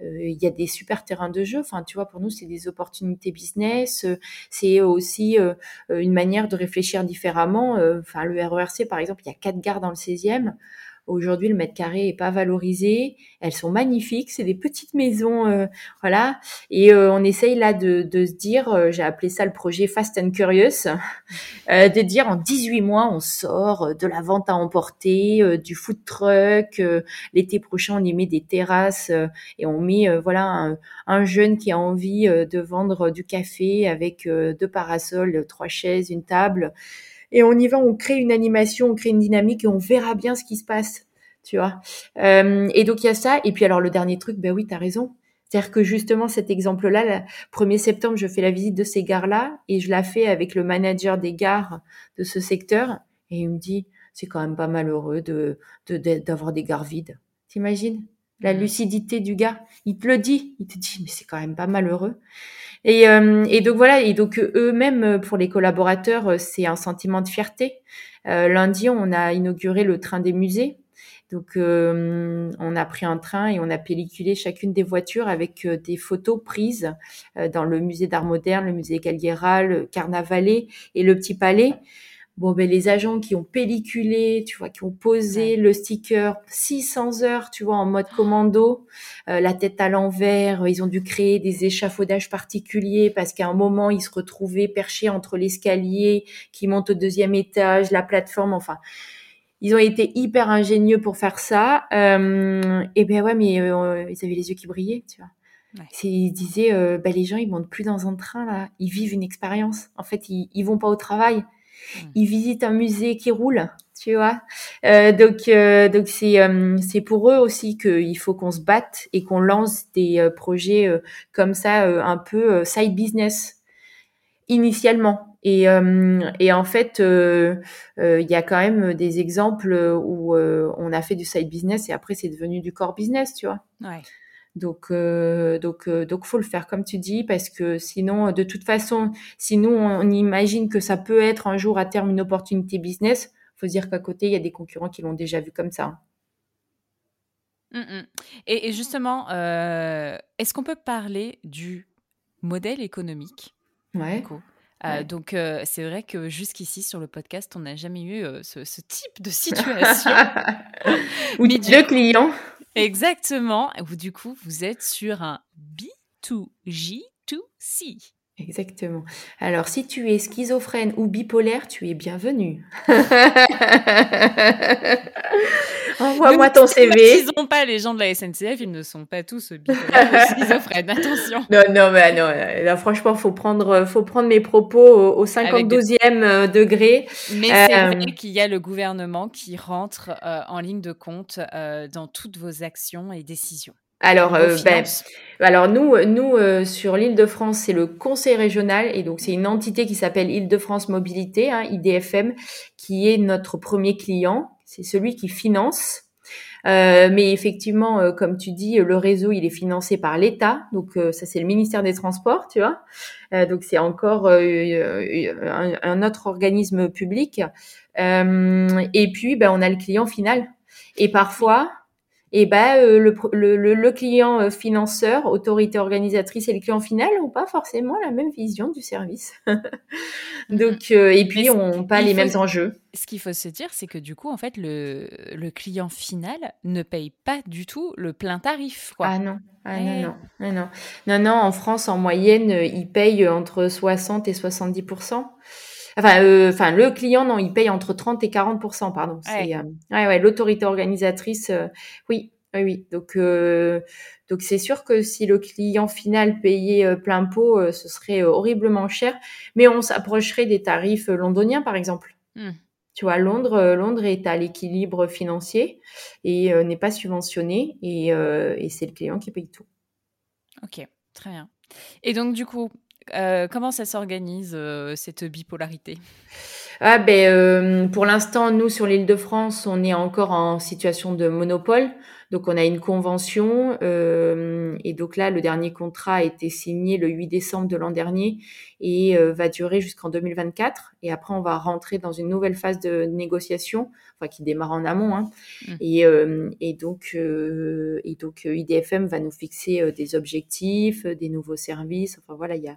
il y a des super terrains de jeu. Enfin, tu vois, pour nous, c'est des opportunités business. C'est aussi une manière de réfléchir différemment. Enfin, le RERC, par exemple, il y a quatre gares dans le 16e. Aujourd'hui, le mètre carré est pas valorisé. Elles sont magnifiques, c'est des petites maisons, euh, voilà. Et euh, on essaye là de, de se dire, euh, j'ai appelé ça le projet Fast and Curious, de dire en 18 mois, on sort de la vente à emporter, du food truck. L'été prochain, on y met des terrasses et on met voilà un, un, jeune qui a envie de vendre du café avec deux parasols, trois chaises, une table et on y va, on crée une animation, on crée une dynamique et on verra bien ce qui se passe, tu vois. Euh, et donc il y a ça. Et puis alors le dernier truc, ben oui, tu as raison. C'est-à-dire que justement cet exemple-là, le 1er septembre, je fais la visite de ces gares-là et je la fais avec le manager des gares de ce secteur et il me dit c'est quand même pas malheureux de d'avoir des gares vides. T'imagines? La lucidité du gars Il te le dit, il te dit mais c'est quand même pas malheureux. Et, euh, donc voilà, et donc eux-mêmes pour les collaborateurs, euh, c'est un sentiment de fierté. Euh, lundi, on a inauguré le train des musées. Donc, euh, on a pris un train et on a pelliculé chacune des voitures avec des photos prises dans le musée d'art moderne, le musée Calguera, le Carnavalet et le Petit Palais. Bon, ben, les agents qui ont pelliculé, tu vois, qui ont posé le sticker 600 heures, tu vois, en mode commando, euh, la tête à l'envers, ils ont dû créer des échafaudages particuliers parce qu'à un moment, ils se retrouvaient perchés entre l'escalier qui monte au deuxième étage, la plateforme, enfin. Ils ont été hyper ingénieux pour faire ça. Euh, et ben ouais, mais euh, ils avaient les yeux qui brillaient, tu vois. Ouais. Ils disaient, euh, ben les gens, ils montent plus dans un train là, ils vivent une expérience. En fait, ils, ils vont pas au travail, Hmm. Ils visitent un musée qui roule, tu vois. Euh, donc, euh, donc c'est euh, c'est pour eux aussi qu'il faut qu'on se batte et qu'on lance des projets comme ça, un peu side business initialement. Et, et en fait, il y a quand même des exemples où on a fait du side business et après c'est devenu du core business, tu vois. Ouais. Donc, euh, donc, euh, donc, faut le faire comme tu dis, parce que sinon, de toute façon, si nous on imagine que ça peut être un jour à terme une opportunité business, faut se dire qu'à côté il y a des concurrents qui l'ont déjà vu comme ça. Mmh, mmh. Et, justement, euh, est-ce qu'on peut parler du modèle économique Ouais. Euh, donc euh, c'est vrai que jusqu'ici sur le podcast, on n'a jamais eu euh, ce, ce, type de situation. Ou deux clients. Exactement. Du coup, vous êtes sur un B2G2C. Exactement. Alors, si tu es schizophrène ou bipolaire, tu es bienvenue. Envoie-moi ton CV. Ils n'ont pas les gens de la SNCF, ils ne sont pas tous bipolaires ou schizophrènes. Attention. Non, non, mais non. Là, franchement, faut prendre, faut prendre mes propos au, 52e euh, degré. Mais c'est euh, vrai qu'il y a le gouvernement qui rentre euh, en ligne de compte dans toutes vos actions et décisions. Alors, euh, ben, alors nous, nous euh, sur l'Île-de-France, c'est le Conseil régional et donc c'est une entité qui s'appelle Île-de-France Mobilité, hein, IDFM, qui est notre premier client. C'est celui qui finance. Euh, mais effectivement, euh, comme tu dis, le réseau il est financé par l'État, donc euh, ça c'est le ministère des Transports, tu vois. donc c'est encore un, un, autre organisme public. et puis, ben, on a le client final. Et parfois, et ben euh, le, le, le, client euh, financeur, autorité organisatrice et le client final n'ont pas forcément la même vision du service. Donc euh, et puis on pas les mêmes enjeux. Ce qu'il faut se dire, c'est que du coup, en fait, le, le client final ne paye pas du tout le plein tarif. Quoi. Ah non. Ah non, non, non, non. Non, non, en France, en moyenne, il paye entre 60 et 70 Enfin, euh, enfin, le client, non, il paye entre 30 et 40% pardon. C'est, euh, ouais, ouais, l'autorité organisatrice, euh, oui, oui, oui. Donc, donc c'est sûr que si le client final payait plein pot, ce serait horriblement cher. Mais on s'approcherait des tarifs londoniens, par exemple. Mmh. Tu vois, Londres, Londres est à l'équilibre financier et n'est pas subventionné et, et c'est le client qui paye tout. Ok, très bien. Et donc, du coup, euh, comment ça s'organise, euh, cette bipolarité? Ah ben, euh, pour l'instant, nous sur l'île de France, on est encore en situation de monopole. Donc on a une convention euh, et donc là le dernier contrat a été signé le 8 décembre de l'an dernier et euh, va durer jusqu'en 2024 et après on va rentrer dans une nouvelle phase de négociation, enfin qui démarre en amont hein. Mmh. et, euh, et donc et donc IDFM va nous fixer des objectifs, des nouveaux services. Enfin voilà il y a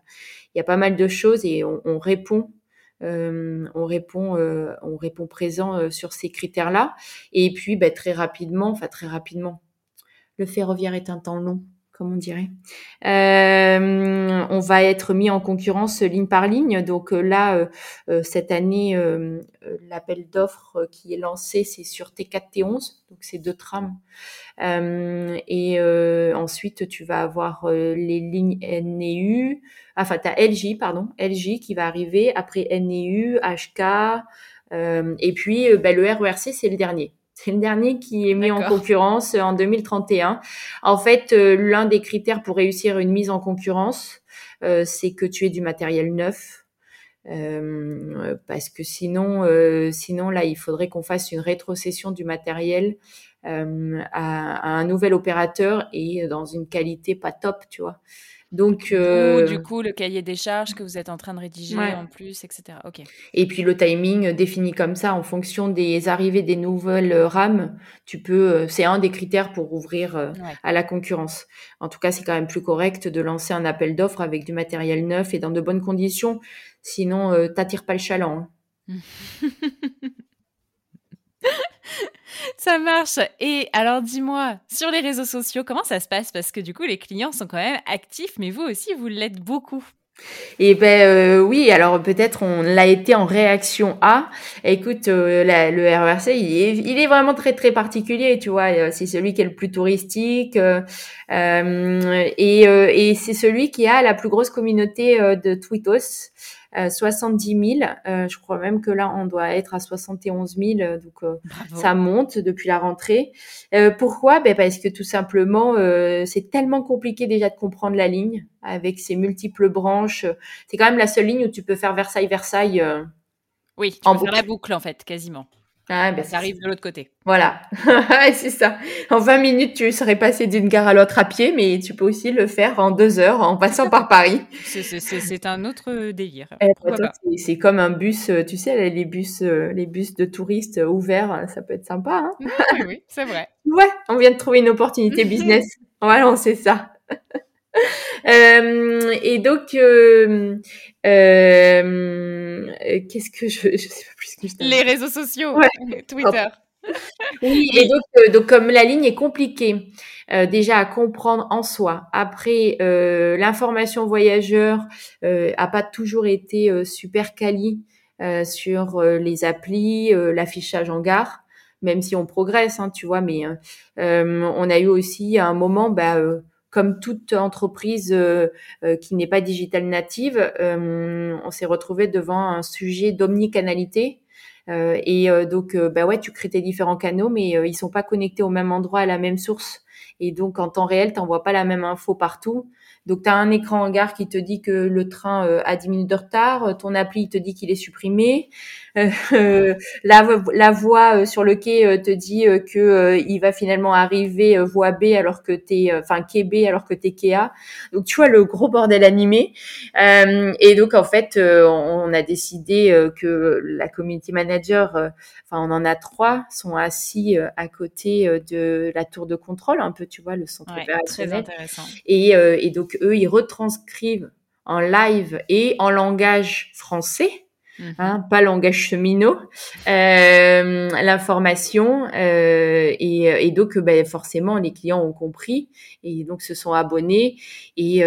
il y a pas mal de choses et on, on répond euh, on répond, euh, on répond présent euh, sur ces critères-là. Et puis, bah, très rapidement, enfin très rapidement, le ferroviaire est un temps long comme on dirait. Euh, on va être mis en concurrence ligne par ligne. Donc là, euh, cette année, euh, l'appel d'offres qui est lancé, c'est sur T4, T11, donc c'est deux trams. et ensuite, tu vas avoir les lignes NEU, enfin, tu as LJ, pardon, LJ qui va arriver, après NEU, HK, et puis bah, le RERC, c'est le dernier. C'est le dernier qui est mis en concurrence en 2031. En fait, euh, l'un des critères pour réussir une mise en concurrence, euh, c'est que tu aies du matériel neuf. Euh, parce que sinon, sinon là, il faudrait qu'on fasse une rétrocession du matériel à, à, un nouvel opérateur et dans une qualité pas top, tu vois. Donc, euh... du coup, le cahier des charges que vous êtes en train de rédiger en plus, etc. Ok. Et puis le timing défini comme ça en fonction des arrivées des nouvelles rames, tu peux, euh, c'est un des critères pour ouvrir euh, à la concurrence. En tout cas, c'est quand même plus correct de lancer un appel d'offres avec du matériel neuf et dans de bonnes conditions. Sinon, euh, t'attires pas le chaland. Hein. Ça marche. Et alors dis-moi, sur les réseaux sociaux, comment ça se passe? Parce que du coup, les clients sont quand même actifs, mais vous aussi, vous l'êtes beaucoup. Et eh ben euh, oui, alors peut-être on l'a été en réaction à. Écoute, euh, le RERC, il est, vraiment très très particulier, tu vois. Euh, c'est celui qui est le plus touristique et, et c'est celui qui a la plus grosse communauté de Twitos. 70 000. Euh, je crois même que là, on doit être à 71 000. Euh, donc, euh, ça monte depuis la rentrée. pourquoi? Ben Parce que tout simplement, c'est tellement compliqué déjà de comprendre la ligne avec ses multiples branches. C'est quand même la seule ligne où tu peux faire Versailles-Versailles. oui, tu en peux faire la boucle en fait, quasiment. Ah, ben ça arrive de l'autre côté. Voilà, c'est ça. En 20 minutes, tu serais passé d'une gare à l'autre à pied, mais tu peux aussi le faire en deux heures en passant par Paris. C'est un autre délire. Eh, c'est comme un bus, euh, tu sais, les bus, euh, les bus de touristes ouverts, ça peut être sympa. Hein oui, oui c'est vrai. ouais, on vient de trouver une opportunité business. voilà, c'est ça. Euh, et donc, euh, euh, qu'est-ce que je, je sais pas plus que je Les réseaux sociaux, Twitter. Oui, et donc, donc comme la ligne est compliquée déjà à comprendre en soi. Après, l'information voyageur a pas toujours été super quali sur les applis, l'affichage en gare même si on progresse, hein, tu vois, mais on a eu aussi à un moment, bah, comme toute entreprise euh, euh, qui n'est pas digital native, euh, on s'est retrouvé devant un sujet d'omnicanalité. et donc, bah ouais, tu crées tes différents canaux, mais ils sont pas connectés au même endroit, à la même source. Et donc, en temps réel, tu n'envoies pas la même info partout. Donc, tu as un écran en gare qui te dit que le train a 10 minutes de retard, ton appli te dit qu'il est supprimé, la, la voix sur le quai te dit que il va finalement arriver voie B alors que t'es, enfin quai B alors que t'es quai A. Donc, tu vois le gros bordel animé. et donc, en fait, on a décidé que la community manager, enfin, on en a trois, sont assis à côté de la tour de contrôle, un peu, tu vois, le centre opérationnel. Très intéressant. Et, et donc, eux, ils retranscrivent en live et en langage français. Hein, pas langage cheminot, euh, l'information euh, et, et, donc ben, forcément les clients ont compris et donc se sont abonnés et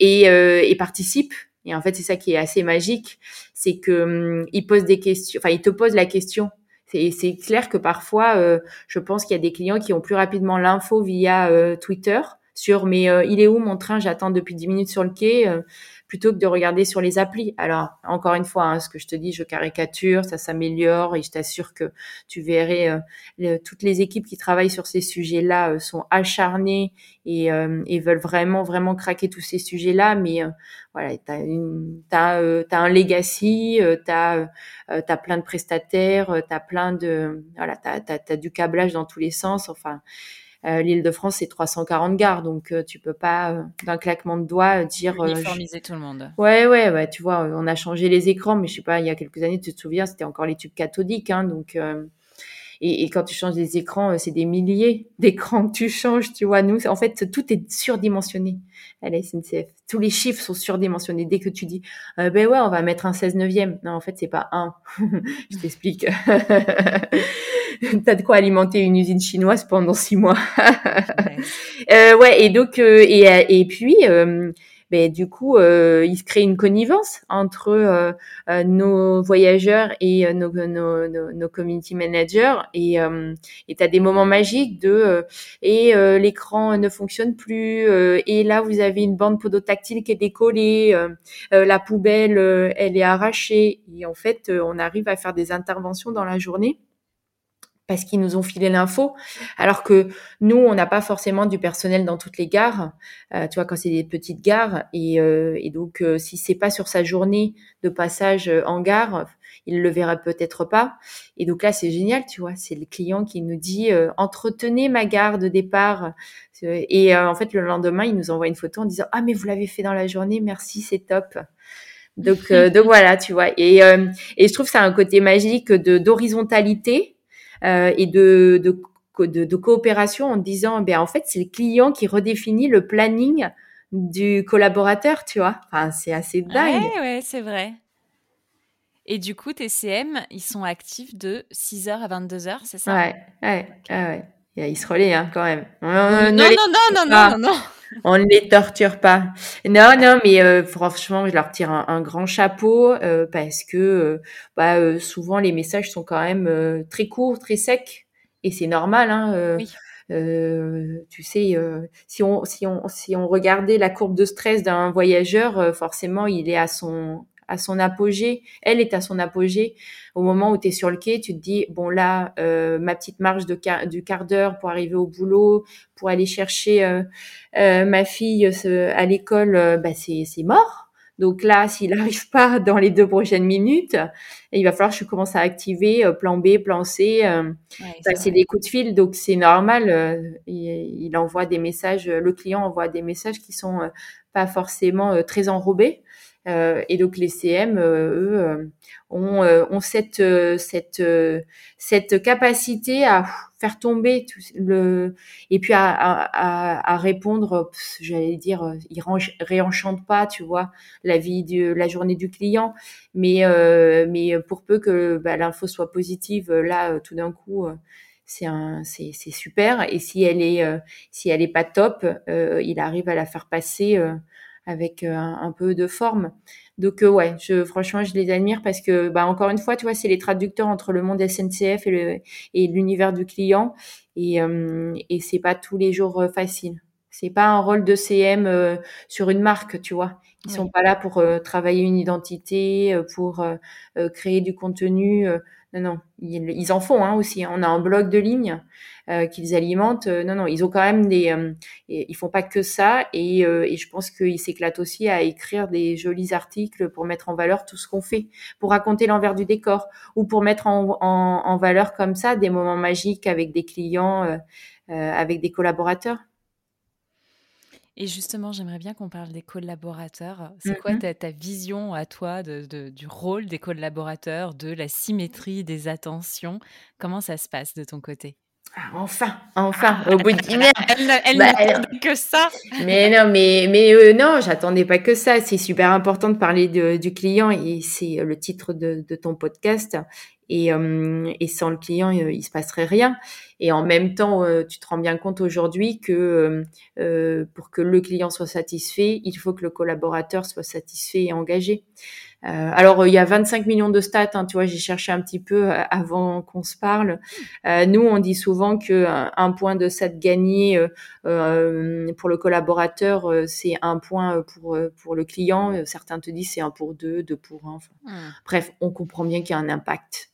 et, et participent. Et en fait c'est ça qui est assez magique, c'est que hum, ils posent des questions, enfin ils te posent la question. C'est clair que parfois, euh, je pense qu'il y a des clients qui ont plus rapidement l'info via euh, Twitter sur mais il est où mon train? J'attends depuis 10 minutes sur le quai plutôt que de regarder sur les applis. Alors, encore une fois, hein, ce que je te dis, je caricature, ça s'améliore et je t'assure que tu verrais euh, toutes les équipes qui travaillent sur ces sujets-là euh, sont acharnées et, euh, et, veulent vraiment, vraiment craquer tous ces sujets-là. Mais voilà, tu as, as, un legacy, tu as, plein de prestataires, tu as plein de... Voilà, tu du câblage dans tous les sens. Enfin, euh, L'île de France, c'est 340 gares, donc euh, tu peux pas euh, d'un claquement de doigts dire. Uniformiser tout le monde. Ouais, ouais, ouais. Tu vois, on a changé les écrans, mais je sais pas, il y a quelques années, tu te souviens, c'était encore les tubes cathodiques, hein, donc. Et, et, quand tu changes les écrans, c'est des milliers d'écrans que tu changes, tu vois. Nous, en fait, tout est surdimensionné à la SNCF. Tous les chiffres sont surdimensionnés. Dès que tu dis, ben ouais, on va mettre un 16 neuvième. Non, en fait, c'est pas un. je t'explique. t'as de quoi alimenter une usine chinoise pendant six mois. ouais. Euh, ouais. et donc euh, et, et puis euh, ben, du coup, euh, il se crée une connivence entre euh, euh nos voyageurs et euh, nos, nos, nos, nos, community managers. Et tu as des moments magiques de et l'écran ne fonctionne plus. et là, vous avez une bande podotactile qui est décollée. la poubelle, elle est arrachée. Et en fait, on arrive à faire des interventions dans la journée parce qu'ils nous ont filé l'info, alors que nous, on n'a pas forcément du personnel dans toutes les gares, euh, tu vois, quand c'est des petites gares, et, euh, et donc euh, si c'est pas sur sa journée de passage euh, en gare, il le verra peut-être pas. Et donc là, c'est génial, tu vois, c'est le client qui nous dit entretenez ma gare de départ. Et en fait, le lendemain, il nous envoie une photo en disant ah mais vous l'avez fait dans la journée, merci, c'est top. Donc, donc voilà, tu vois. Et, et je trouve que ça a un côté magique de d'horizontalité euh, et de, de, de, de, coopération en disant, ben en fait, c'est le client qui redéfinit le planning du collaborateur, tu vois. Enfin, c'est assez dingue. Ouais, ouais, c'est vrai. Et du coup, tes CM, ils sont actifs de 6h à 22h, c'est ça? Ouais, ouais, ouais. Ils se relaient hein, quand même. non, non, non, non, non, non, non, On ne les torture pas. Non, non, mais euh, franchement, je leur tire un, grand chapeau euh, parce que euh, bah, souvent les messages sont quand même très courts, très secs, et c'est normal. Hein, oui. tu sais, si on si on si on regardait la courbe de stress d'un voyageur, forcément, il est à son à son apogée. Elle est à son apogée au moment où tu es sur le quai. Tu te dis bon là, euh, ma petite marche de du quart d'heure pour arriver au boulot, pour aller chercher euh, euh, ma fille à l'école, bah c'est c'est mort. Donc là, s'il n'arrive pas dans les deux prochaines minutes, il va falloir que je commence à activer plan B, plan C, c'est des coups de fil. Donc c'est normal. Il, il, envoie des messages, le client envoie des messages qui sont pas forcément très enrobés. Euh, et donc les CM, euh, eux, euh, ont, cette capacité à faire tomber tout le et puis à, répondre. J'allais dire, ils réenchantent pas, tu vois, la vie de la journée du client, mais pour peu que bah, l'info soit positive, là, tout d'un coup c'est super et si elle est si elle est pas top il arrive à la faire passer avec euh, un, peu de forme. Donc euh, ouais, je, franchement, je les admire parce que, bah, encore une fois, tu vois, c'est les traducteurs entre le monde SNCF et, et l'univers du client, et, euh, et c'est pas tous les jours facile. C'est pas un rôle de CM sur une marque, tu vois. Ils Oui. sont pas là pour euh, travailler une identité, euh, pour euh, euh, créer du contenu. euh, non, non, ils, ils en font hein, aussi. On a un blog de ligne euh, qu'ils alimentent. Non, non, ils ont quand même des. euh, ils font pas que ça. Et, euh, et je pense qu'ils s'éclatent aussi à écrire des jolis articles pour mettre en valeur tout ce qu'on fait, pour raconter l'envers du décor, ou pour mettre en, en, en valeur comme ça des moments magiques avec des clients, euh, euh, avec des collaborateurs. Et justement, j'aimerais bien qu'on parle des collaborateurs. C'est quoi Mhm. ta, ta vision à toi de, de- du rôle des collaborateurs, de la symétrie des attentions? Comment ça se passe de ton côté? Enfin, enfin, au bout d'une heure. Elle, elle Bah, n'attendait que ça. Mais non, mais mais euh, non, j'attendais pas que ça. C'est super important de parler de- du client et c'est le titre de, de ton podcast. Et, euh, et sans le client, euh, il se passerait rien. Et en même temps, euh, tu te rends bien compte aujourd'hui que euh, euh, pour que le client soit satisfait, il faut que le collaborateur soit satisfait et engagé. Euh, alors, il y a 25 millions de stats, hein, tu vois, j'ai cherché un petit peu euh, avant qu'on se parle. Euh, nous, on dit souvent que un, un point de stat gagné euh, euh, pour le collaborateur, euh, c'est un point euh, pour, euh, pour le client. Euh, Certains te disent c'est un pour deux, deux pour un. Enfin, Hmm. bref, on comprend bien qu'il y a un impact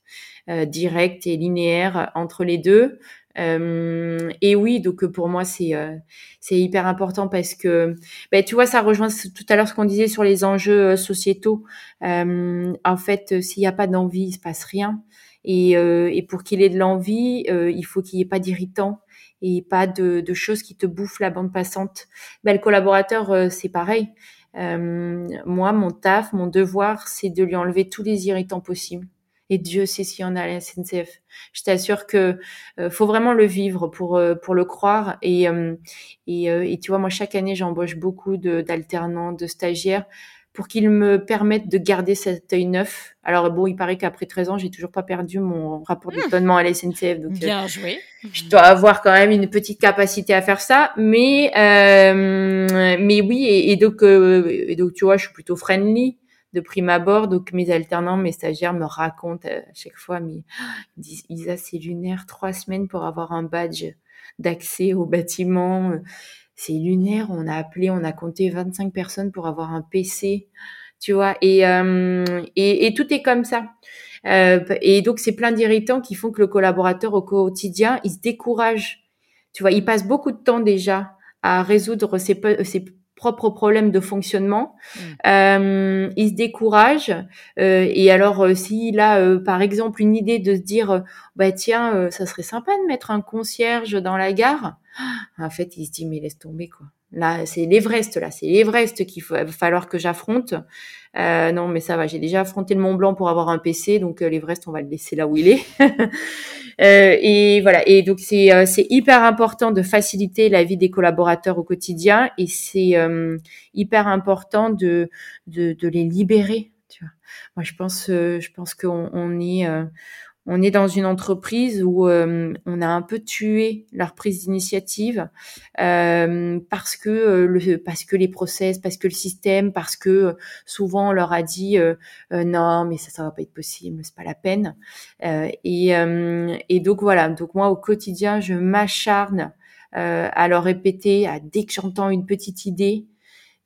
euh, direct et linéaire entre les deux. Euh, et oui, donc euh, pour moi c'est euh, c'est hyper important parce que ben, tu vois ça rejoint tout à l'heure ce qu'on disait sur les enjeux euh, sociétaux. Euh, en fait, euh, s'il n'y a pas d'envie, il se passe rien. Et, et pour qu'il ait de l'envie, il faut qu'il n'y ait pas d'irritant et pas de, de choses qui te bouffent la bande passante. Ben, le collaborateur, c'est pareil. Moi, mon taf, mon devoir, c'est de lui enlever tous les irritants possibles. Et Dieu sait s'il y en a à la SNCF. Je t'assure que euh, faut vraiment le vivre pour euh, pour le croire. Et euh, et, euh, et tu vois, moi chaque année, j'embauche beaucoup d'alternants, de stagiaires pour qu'ils me permettent de garder cet œil neuf. Alors bon, il paraît qu'après 13 ans, j'ai toujours pas perdu mon rapport d'étonnement à la SNCF. Donc euh, Bien joué. je dois avoir quand même une petite capacité à faire ça, mais euh, mais oui et, et donc euh, et donc tu vois, je suis plutôt friendly de prime abord, donc mes alternants, mes stagiaires me racontent euh, à chaque fois, mais ils disent c'est lunaire, trois semaines pour avoir un badge d'accès au bâtiment, c'est lunaire. On a appelé, on a compté 25 personnes pour avoir un PC, tu vois, et euh, et, tout est comme ça. Euh, et donc, c'est plein d'irritants qui font que le collaborateur au quotidien, il se décourage. Tu vois, il passe beaucoup de temps déjà à résoudre ses, ses propres problèmes de fonctionnement. Euh, il se décourage. Euh, et alors, euh, s'il a, euh, par exemple, une idée de se dire, euh, bah tiens, euh, ça serait sympa de mettre un concierge dans la gare. En fait, il se dit, mais laisse tomber, quoi. Là, c'est l'Everest, là, c'est l'Everest qu'il va falloir que j'affronte. Euh, non, mais ça va, j'ai déjà affronté le Mont Blanc pour avoir un PC, donc euh, l'Everest, on va le laisser là où il est. Euh, et voilà, et donc c'est euh, c'est hyper important de faciliter la vie des collaborateurs au quotidien, et c'est euh, hyper important de, de de les libérer. Tu vois, moi je pense euh, je pense qu'on on est on est dans une entreprise où euh, on a un peu tué leur prise d'initiative euh, parce que euh, le, parce que les process, parce que le système, parce que souvent on leur a dit non mais ça ça va pas être possible, c'est pas la peine. Et et donc voilà, donc moi au quotidien je m'acharne à leur répéter, dès que j'entends une petite idée,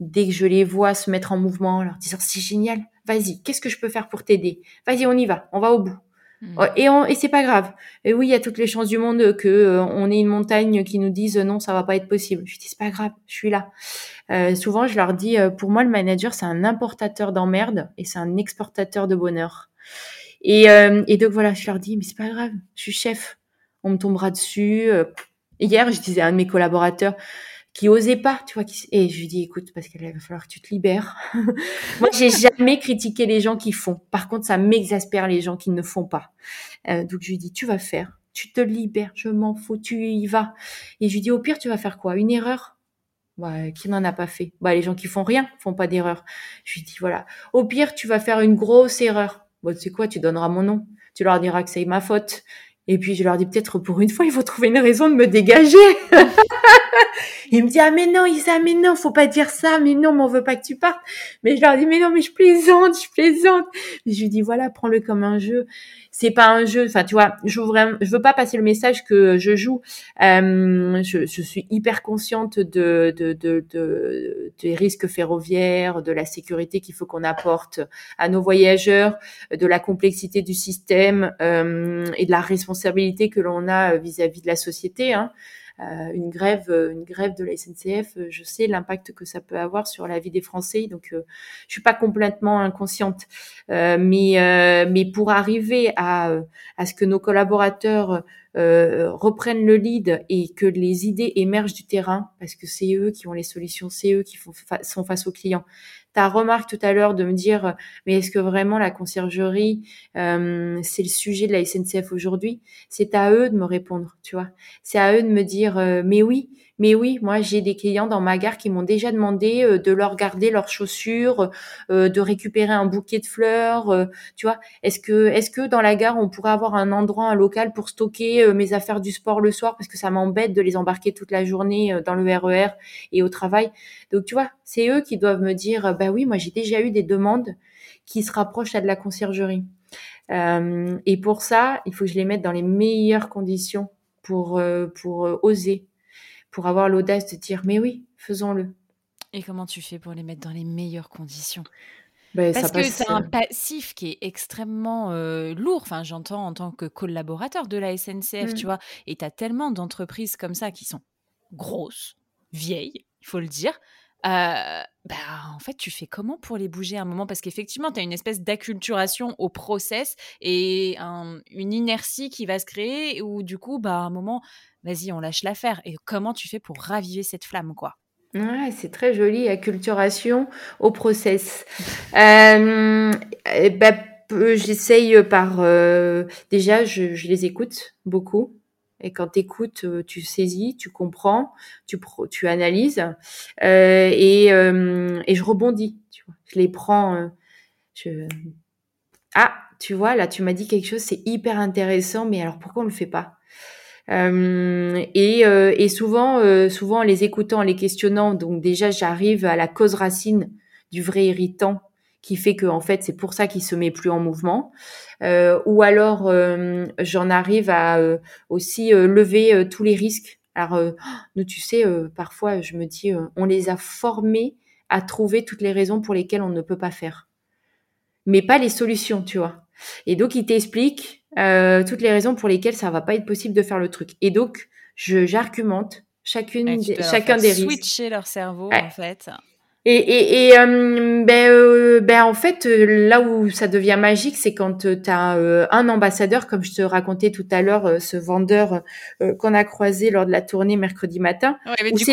dès que je les vois se mettre en mouvement, en leur disant c'est génial, vas-y, qu'est-ce que je peux faire pour t'aider? Vas-y, on y va, on va au bout. Hmm. Ouais, Et, on, et c'est pas grave. Et oui, il y a toutes les chances du monde que euh, on ait une montagne qui nous dise non, ça va pas être possible. Je dis c'est pas grave, je suis là. Euh, souvent, je leur dis euh, pour moi le manager c'est un importateur d'emmerde et c'est un exportateur de bonheur. Et, euh, et donc voilà, je leur dis mais c'est pas grave, je suis chef. On me tombera dessus. euh. Hier, je disais à un de mes collaborateurs qui osait pas, tu vois, qui, et je lui dis écoute parce qu'il va falloir que tu te libères. Moi, j'ai jamais critiqué les gens qui font. Par contre, ça m'exaspère les gens qui ne font pas. Euh, donc je lui dis tu vas faire, tu te libères, je m'en fous, tu y vas. Et je lui dis au pire tu vas faire quoi? Une erreur? Bah, qui n'en a pas fait? Bah les gens qui font rien font pas d'erreur. Je lui dis voilà, au pire tu vas faire une grosse erreur. Bon tu sais quoi, tu donneras mon nom, tu leur diras que c'est ma faute. Et puis je leur dis peut-être pour une fois il faut trouver une raison de me dégager. Il me dit ah mais non Isa mais non faut pas dire ça mais non mais on veut pas que tu partes. Mais je leur dis mais non mais je plaisante je plaisante. Et je lui dis voilà prends-le comme un jeu. C'est pas un jeu. Enfin tu vois je veux je veux pas passer le message que je joue. Euh, je, suis hyper consciente de, de, de, de, des risques ferroviaires de la sécurité qu'il faut qu'on apporte à nos voyageurs de la complexité du système euh, et de la responsabilité que l'on a vis-à-vis de la société hein. Euh, une grève, euh, une grève de la SNCF, euh, je sais l'impact que ça peut avoir sur la vie des Français. Donc, je suis pas complètement inconsciente, mais mais pour arriver à à ce que nos collaborateurs reprennent le lead et que les idées émergent du terrain, parce que c'est eux qui ont les solutions, c'est eux qui font sont face aux clients ta remarque tout à l'heure de me dire, mais est-ce que vraiment la conciergerie, euh, c'est le sujet de la SNCF aujourd'hui? C'est à eux de me répondre, tu vois. C'est à eux de me dire, euh, mais oui, mais oui, moi j'ai des clients dans ma gare qui m'ont déjà demandé euh, de leur garder leurs chaussures, euh, de récupérer un bouquet de fleurs, euh, tu vois. Est-ce que est-ce que dans la gare on pourrait avoir un endroit, un local pour stocker mes affaires du sport le soir? Parce que ça m'embête de les embarquer toute la journée dans le RER e et au travail. Donc tu vois, c'est eux qui doivent me dire bah oui, moi j'ai déjà eu des demandes qui se rapprochent à de la conciergerie. et pour ça, il faut que je les mette dans les meilleures conditions pour pour oser pour avoir l'audace de dire mais oui, faisons-le. Et comment tu fais pour les mettre dans les meilleures conditions? Ben, Parce que tu as un passif qui est extrêmement euh, lourd, enfin j'entends en tant que collaborateur de la SNCF, tu mmh. vois, et tu as tellement d'entreprises comme ça qui sont grosses, vieilles, il faut le dire, euh, bah, en fait, tu fais comment pour les bouger à un moment? Parce qu'effectivement, tu as une espèce d'acculturation au process et une inertie qui va se créer où, du coup, bah, à un moment, vas-y, on lâche l'affaire. Et comment tu fais pour raviver cette flamme, quoi? Ouais, c'est très joli, acculturation au process. euh, bah, J'essaye par... Euh, déjà, je, les écoute beaucoup. Et quand tu euh, tu saisis, tu comprends, tu, tu analyses. Euh, et, euh, et je rebondis. Tu vois. Je les prends. Ah, tu vois, là, tu m'as dit quelque chose, c'est hyper intéressant, mais alors pourquoi on le fait pas? Et, et, souvent, souvent, en les écoutant, en les questionnant, donc déjà, j'arrive à la cause racine du vrai irritant qui fait que en fait c'est pour ça qu'il se met plus en mouvement euh, ou alors j'en arrive à aussi lever tous les risques alors nous tu sais parfois je me dis on les a formés à trouver toutes les raisons pour lesquelles on ne peut pas faire mais pas les solutions tu vois et donc il t'explique euh, toutes les raisons pour lesquelles ça va pas être possible de faire le truc. Et donc, je j'argumente chacune, chacun des risques. Switcher leur cerveau en fait. Et, et, et euh, ben, euh, ben en fait, là où ça devient magique, c'est quand tu as un ambassadeur, comme je te racontais tout à l'heure, ce vendeur qu'on a croisé lors de la tournée mercredi matin. Ouais, mais du coup,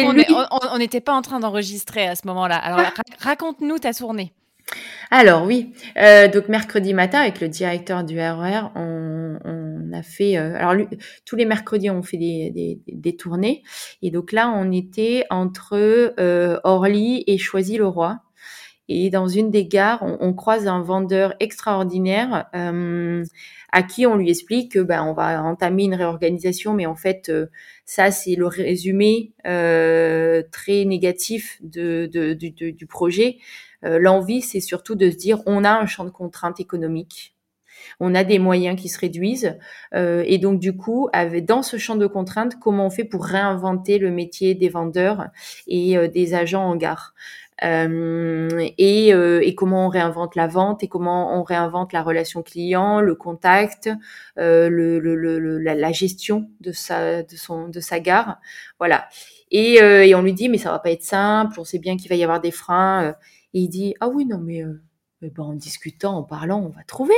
on n'était pas en train d'enregistrer à ce moment-là. Alors, ah. raconte-nous ta tournée. Alors oui, euh, donc mercredi matin avec le directeur du RER, e on, on a fait. Euh, alors tous les mercredis on fait des, des, des, tournées et donc là on était entre euh, Orly et Choisy-le-Roi. Et dans une des gares, on, on croise un vendeur extraordinaire euh, à qui on lui explique que ben on va entamer une réorganisation, mais en fait ça c'est le résumé très négatif de, de, du projet. Euh, l'envie, c'est surtout de se dire, on a un champ de contraintes économiques, on a des moyens qui se réduisent, euh, et donc du coup, avec, dans ce champ de contraintes, comment on fait pour réinventer le métier des vendeurs et euh, des agents en gare? Et, et, comment on réinvente la vente et comment on réinvente la relation client, le contact, le, le, le, la, la, gestion de sa, de son, de sa gare, voilà. Et, et, on lui dit mais ça va pas être simple, on sait bien qu'il va y avoir des freins. Et il dit ah oui non mais, euh, ben, en discutant, en parlant, on va trouver.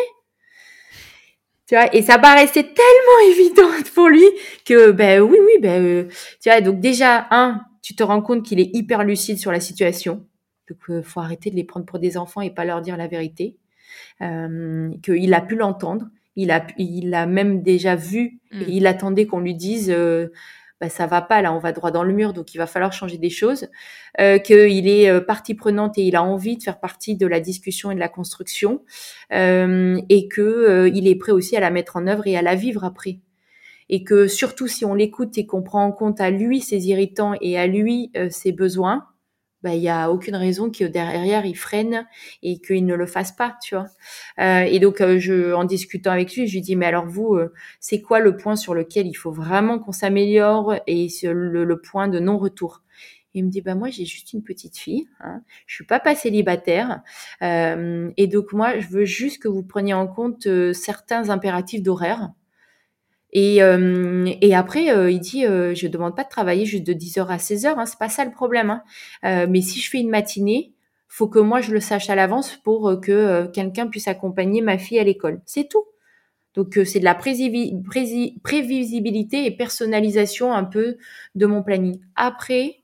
Tu vois, et ça paraissait tellement évident pour lui que ben oui oui ben euh, tu vois donc déjà un tu te rends compte qu'il est hyper lucide sur la situation donc euh, faut arrêter de les prendre pour des enfants et pas leur dire la vérité euh, qu'il a pu l'entendre il a il a même déjà vu et mmh. il attendait qu'on lui dise bah, ça va pas là, on va droit dans le mur, donc il va falloir changer des choses. Euh, qu'il est euh, partie prenante et il a envie de faire partie de la discussion et de la construction, euh, et que euh, il est prêt aussi à la mettre en œuvre et à la vivre après. et que surtout si on l'écoute et qu'on prend en compte à lui ses irritants et à lui euh, ses besoins, bah il y a aucune raison que derrière il freine et qu'il ne le fasse pas, tu vois. Euh, et donc euh, je, en discutant avec lui, je lui dis mais alors vous, euh, c'est quoi le point sur lequel il faut vraiment qu'on s'améliore et le, point de non retour il me dit bah moi j'ai juste une petite fille, hein, je suis pas pas célibataire euh, et donc moi je veux juste que vous preniez en compte certains impératifs d'horaire et, euh, et après, euh, il dit, euh, je demande pas de travailler juste de 10h à 16h, hein, c'est pas ça le problème. Hein. Euh, mais si je fais une matinée, faut que moi je le sache à l'avance pour euh, que quelqu'un puisse accompagner ma fille à l'école. C'est tout. Donc c'est de la prévisibilité et personnalisation un peu de mon planning. Après,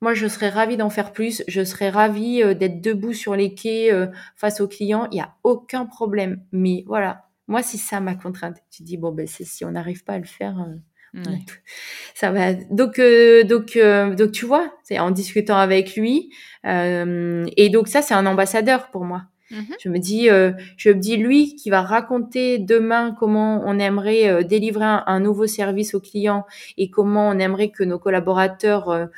moi je serais ravie d'en faire plus. Je serais ravie d'être debout sur les quais face aux clients. Il y a aucun problème. Mais voilà, moi, c'est ça ma contrainte. Tu dis bon ben si on n'arrive pas à le faire, euh, ça va. Donc euh, donc euh, donc tu vois, c'est en discutant avec lui et donc ça c'est un ambassadeur pour moi. Mmh je me dis, je me dis lui qui va raconter demain comment on aimerait délivrer un, nouveau service aux clients et comment on aimerait que nos collaborateurs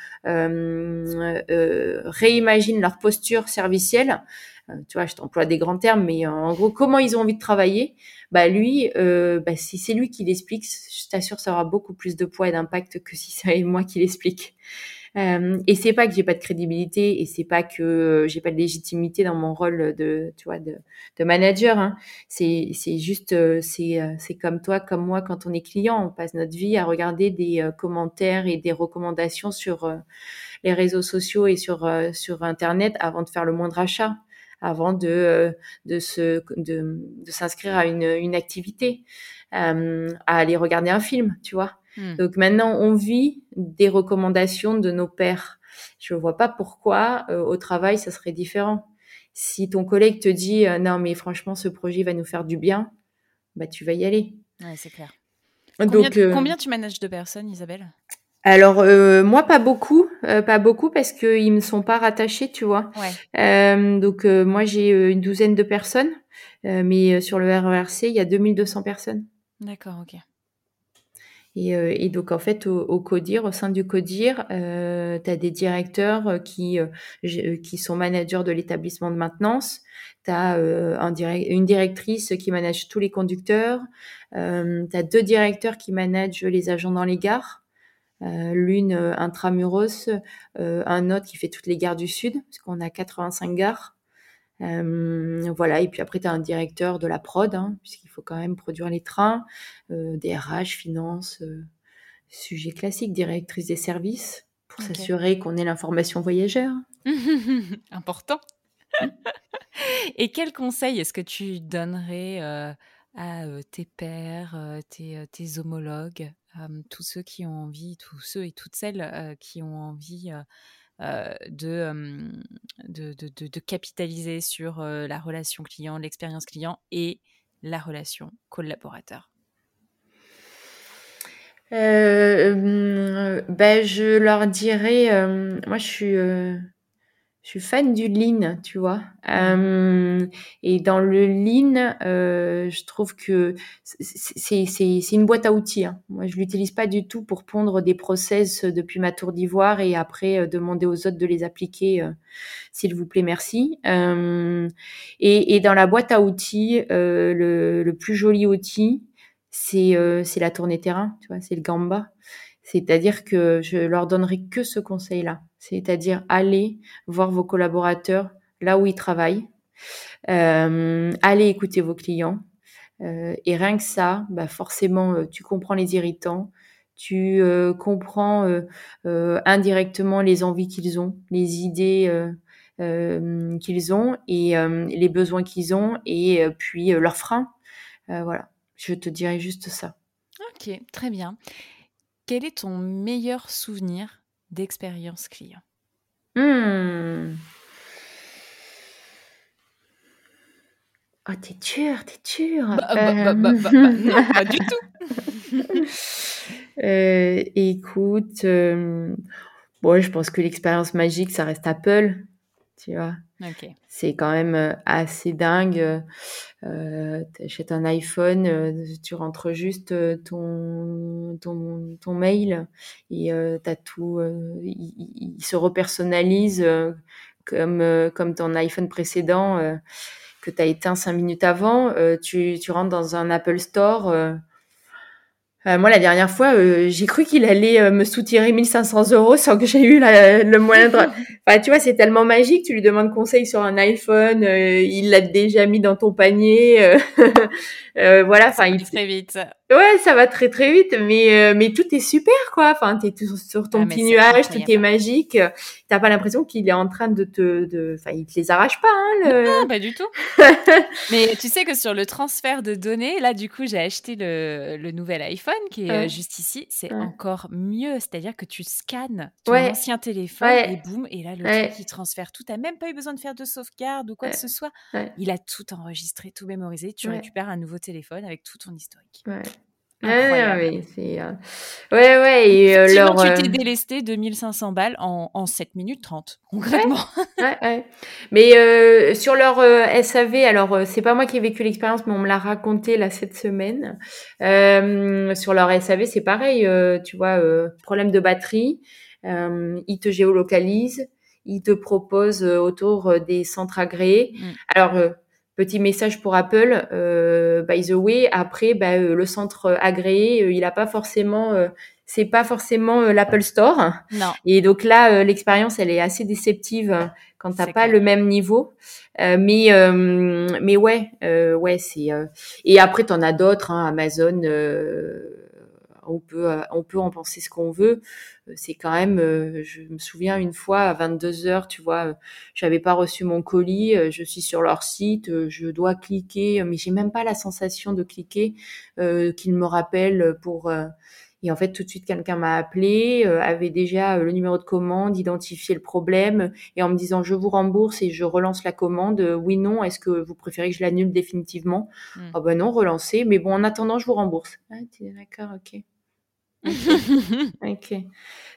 réimaginent leur posture servicielle. Tu vois, je t'emploie des grands termes, mais en gros, comment ils ont envie de travailler bah lui, euh, bah, si c'est lui qui l'explique, je t'assure, ça aura beaucoup plus de poids et d'impact que si c'est moi qui l'explique. Euh, et c'est pas que j'ai pas de crédibilité et c'est pas que j'ai pas de légitimité dans mon rôle de, tu vois, de, manager. Hein. C'est, c'est juste, euh, c'est, euh, c'est comme toi, comme moi, quand on est client, on passe notre vie à regarder des euh, commentaires et des recommandations sur les réseaux sociaux et sur sur internet avant de faire le moindre achat avant de euh, de se de, de s'inscrire à une, une activité, euh, à aller regarder un film, tu vois. Hmm. Donc maintenant, on vit des recommandations de nos pères. Je vois pas pourquoi euh, au travail ça serait différent. Si ton collègue te dit non mais franchement ce projet va nous faire du bien, bah tu vas y aller. Ouais, c'est clair. Combien, Donc, combien tu manages de personnes, Isabelle? Alors euh, moi pas beaucoup, euh, pas beaucoup parce qu'ils me sont pas rattachés, tu vois. Euh, donc moi j'ai une douzaine de personnes, mais sur le RERC il y a 2200 personnes. D'accord, ok. Et, et, donc en fait au, au, CODIR, au sein du CODIR, euh, tu as des directeurs qui qui sont managers de l'établissement de maintenance. Tu as un direct, une directrice qui manage tous les conducteurs. Euh, tu as deux directeurs qui managent les agents dans les gares. Euh, l'une euh, intramuros, euh, un autre qui fait toutes les gares du Sud, parce qu'on a 85 gares. voilà, et puis après, tu as un directeur de la prod, hein, puisqu'il faut quand même produire les trains, des RH, finances, sujet classique, directrice des services, pour s'assurer qu'on ait l'information voyageur. Important. et quel conseil est-ce que tu donnerais à tes pairs, tes, tes homologues? Tous ceux qui ont envie, tous ceux et toutes celles qui ont envie de, de, de, capitaliser sur la relation client, l'expérience client et la relation collaborateur. Ben, Je leur dirais, moi je suis je suis fan du lean, tu vois. Euh, et dans le lean, euh, je trouve que c'est une boîte à outils. Hein. Moi, je l'utilise pas du tout pour pondre des process depuis ma tour d'ivoire et après euh, demander aux autres de les appliquer, euh, s'il vous plaît, merci. Euh, et, et, dans la boîte à outils, le, le, plus joli outil, c'est c'est la tournée terrain, tu vois, c'est le Gamba. C'est-à-dire que je leur donnerai que ce conseil-là c'est-à-dire aller voir vos collaborateurs là où ils travaillent, euh, aller écouter vos clients. Euh, et rien que ça, bah forcément, euh, tu comprends les irritants, tu comprends indirectement les envies qu'ils ont, les idées qu'ils ont et les besoins qu'ils ont et puis leurs freins. voilà, je te dirais juste ça. Ok, très bien. Quel est ton meilleur souvenir d'expérience client? Mmh. Oh, t'es dur, t'es dur. Bah, bah, bah, non, pas du tout. euh, écoute, euh, bon, je pense que l'expérience magique, ça reste Apple. Tu vois? Ok. C'est quand même assez dingue. Euh, tu achètes un iPhone, tu rentres juste ton, ton, ton mail et euh, t'as tout. euh, il, se repersonnalise comme, comme ton iPhone précédent euh, que tu as éteint cinq minutes avant. Euh, tu, tu rentres dans un Apple Store. euh, euh, moi, la dernière fois, euh, j'ai cru qu'il allait euh, me soutirer 1500 euros sans que j'ai eu la- le moindre. Enfin, tu vois, c'est tellement magique. Tu lui demandes conseil sur un iPhone, euh, il l'a déjà mis dans ton panier. euh, euh, voilà, enfin, il. Très vite. Ouais, ça va très très vite, mais euh, mais tout est super quoi. Enfin, t'es tout sur ton Ah, petit nuage, tout est magique. T'as pas l'impression qu'il est en train de te, de, enfin, il te les arrache pas, hein. Le... Non, pas du tout. Mais tu sais que sur le transfert de données, là, du coup, j'ai acheté le, le nouvel iPhone qui est Ouais. euh, juste ici. C'est Ouais. encore mieux. C'est-à-dire que tu scannes ton Ouais. ancien téléphone et boum, et là, le truc, il transfère tout. T'as même pas eu besoin de faire de sauvegarde ou quoi que ce soit. Il a tout enregistré, tout mémorisé. Tu récupères un nouveau téléphone avec tout ton historique. Ouais, ouais, c'est, euh, ouais, ouais, et euh, leur, tu t'es euh, délesté 2500 balles en, en 7 minutes 30, concrètement. Ouais, ouais. Mais euh, sur leur euh, SAV, alors euh, c'est pas moi qui ai vécu l'expérience, mais on me l'a raconté là cette semaine. Euh, sur leur SAV, c'est pareil, euh, tu vois, euh, problème de batterie, euh, ils te géolocalisent, ils te proposent autour des centres agréés. Mm. Alors euh, Petit message pour Apple, euh, by the way, après, bah, euh, le centre agréé, euh, il a pas forcément, euh, c'est pas forcément euh, l'Apple Store. Non. Et donc là, euh, l'expérience, elle est assez déceptive quand t'as pas clair. le même niveau. Euh, mais euh, mais ouais, euh, ouais, c'est. euh, Et après, t'en as d'autres, hein, Amazon. Euh, on peut on peut en penser ce qu'on veut. Euh, C'est quand même. euh, je me souviens une fois à 22 heures, tu vois, j'avais pas reçu mon colis. Je suis sur leur site, je dois cliquer, mais j'ai même pas la sensation de cliquer, euh, qu'ils me rappellent pour. euh, et en fait, tout de suite, quelqu'un m'a appelé, euh, avait déjà euh, le numéro de commande, identifié le problème, et en me disant je vous rembourse et je relance la commande. euh, oui, non, est-ce que vous préférez que je l'annule définitivement? Mm. Ah ben non, relancer. Mais bon, en attendant, je vous rembourse. Ah, d'accord, ok. Ok.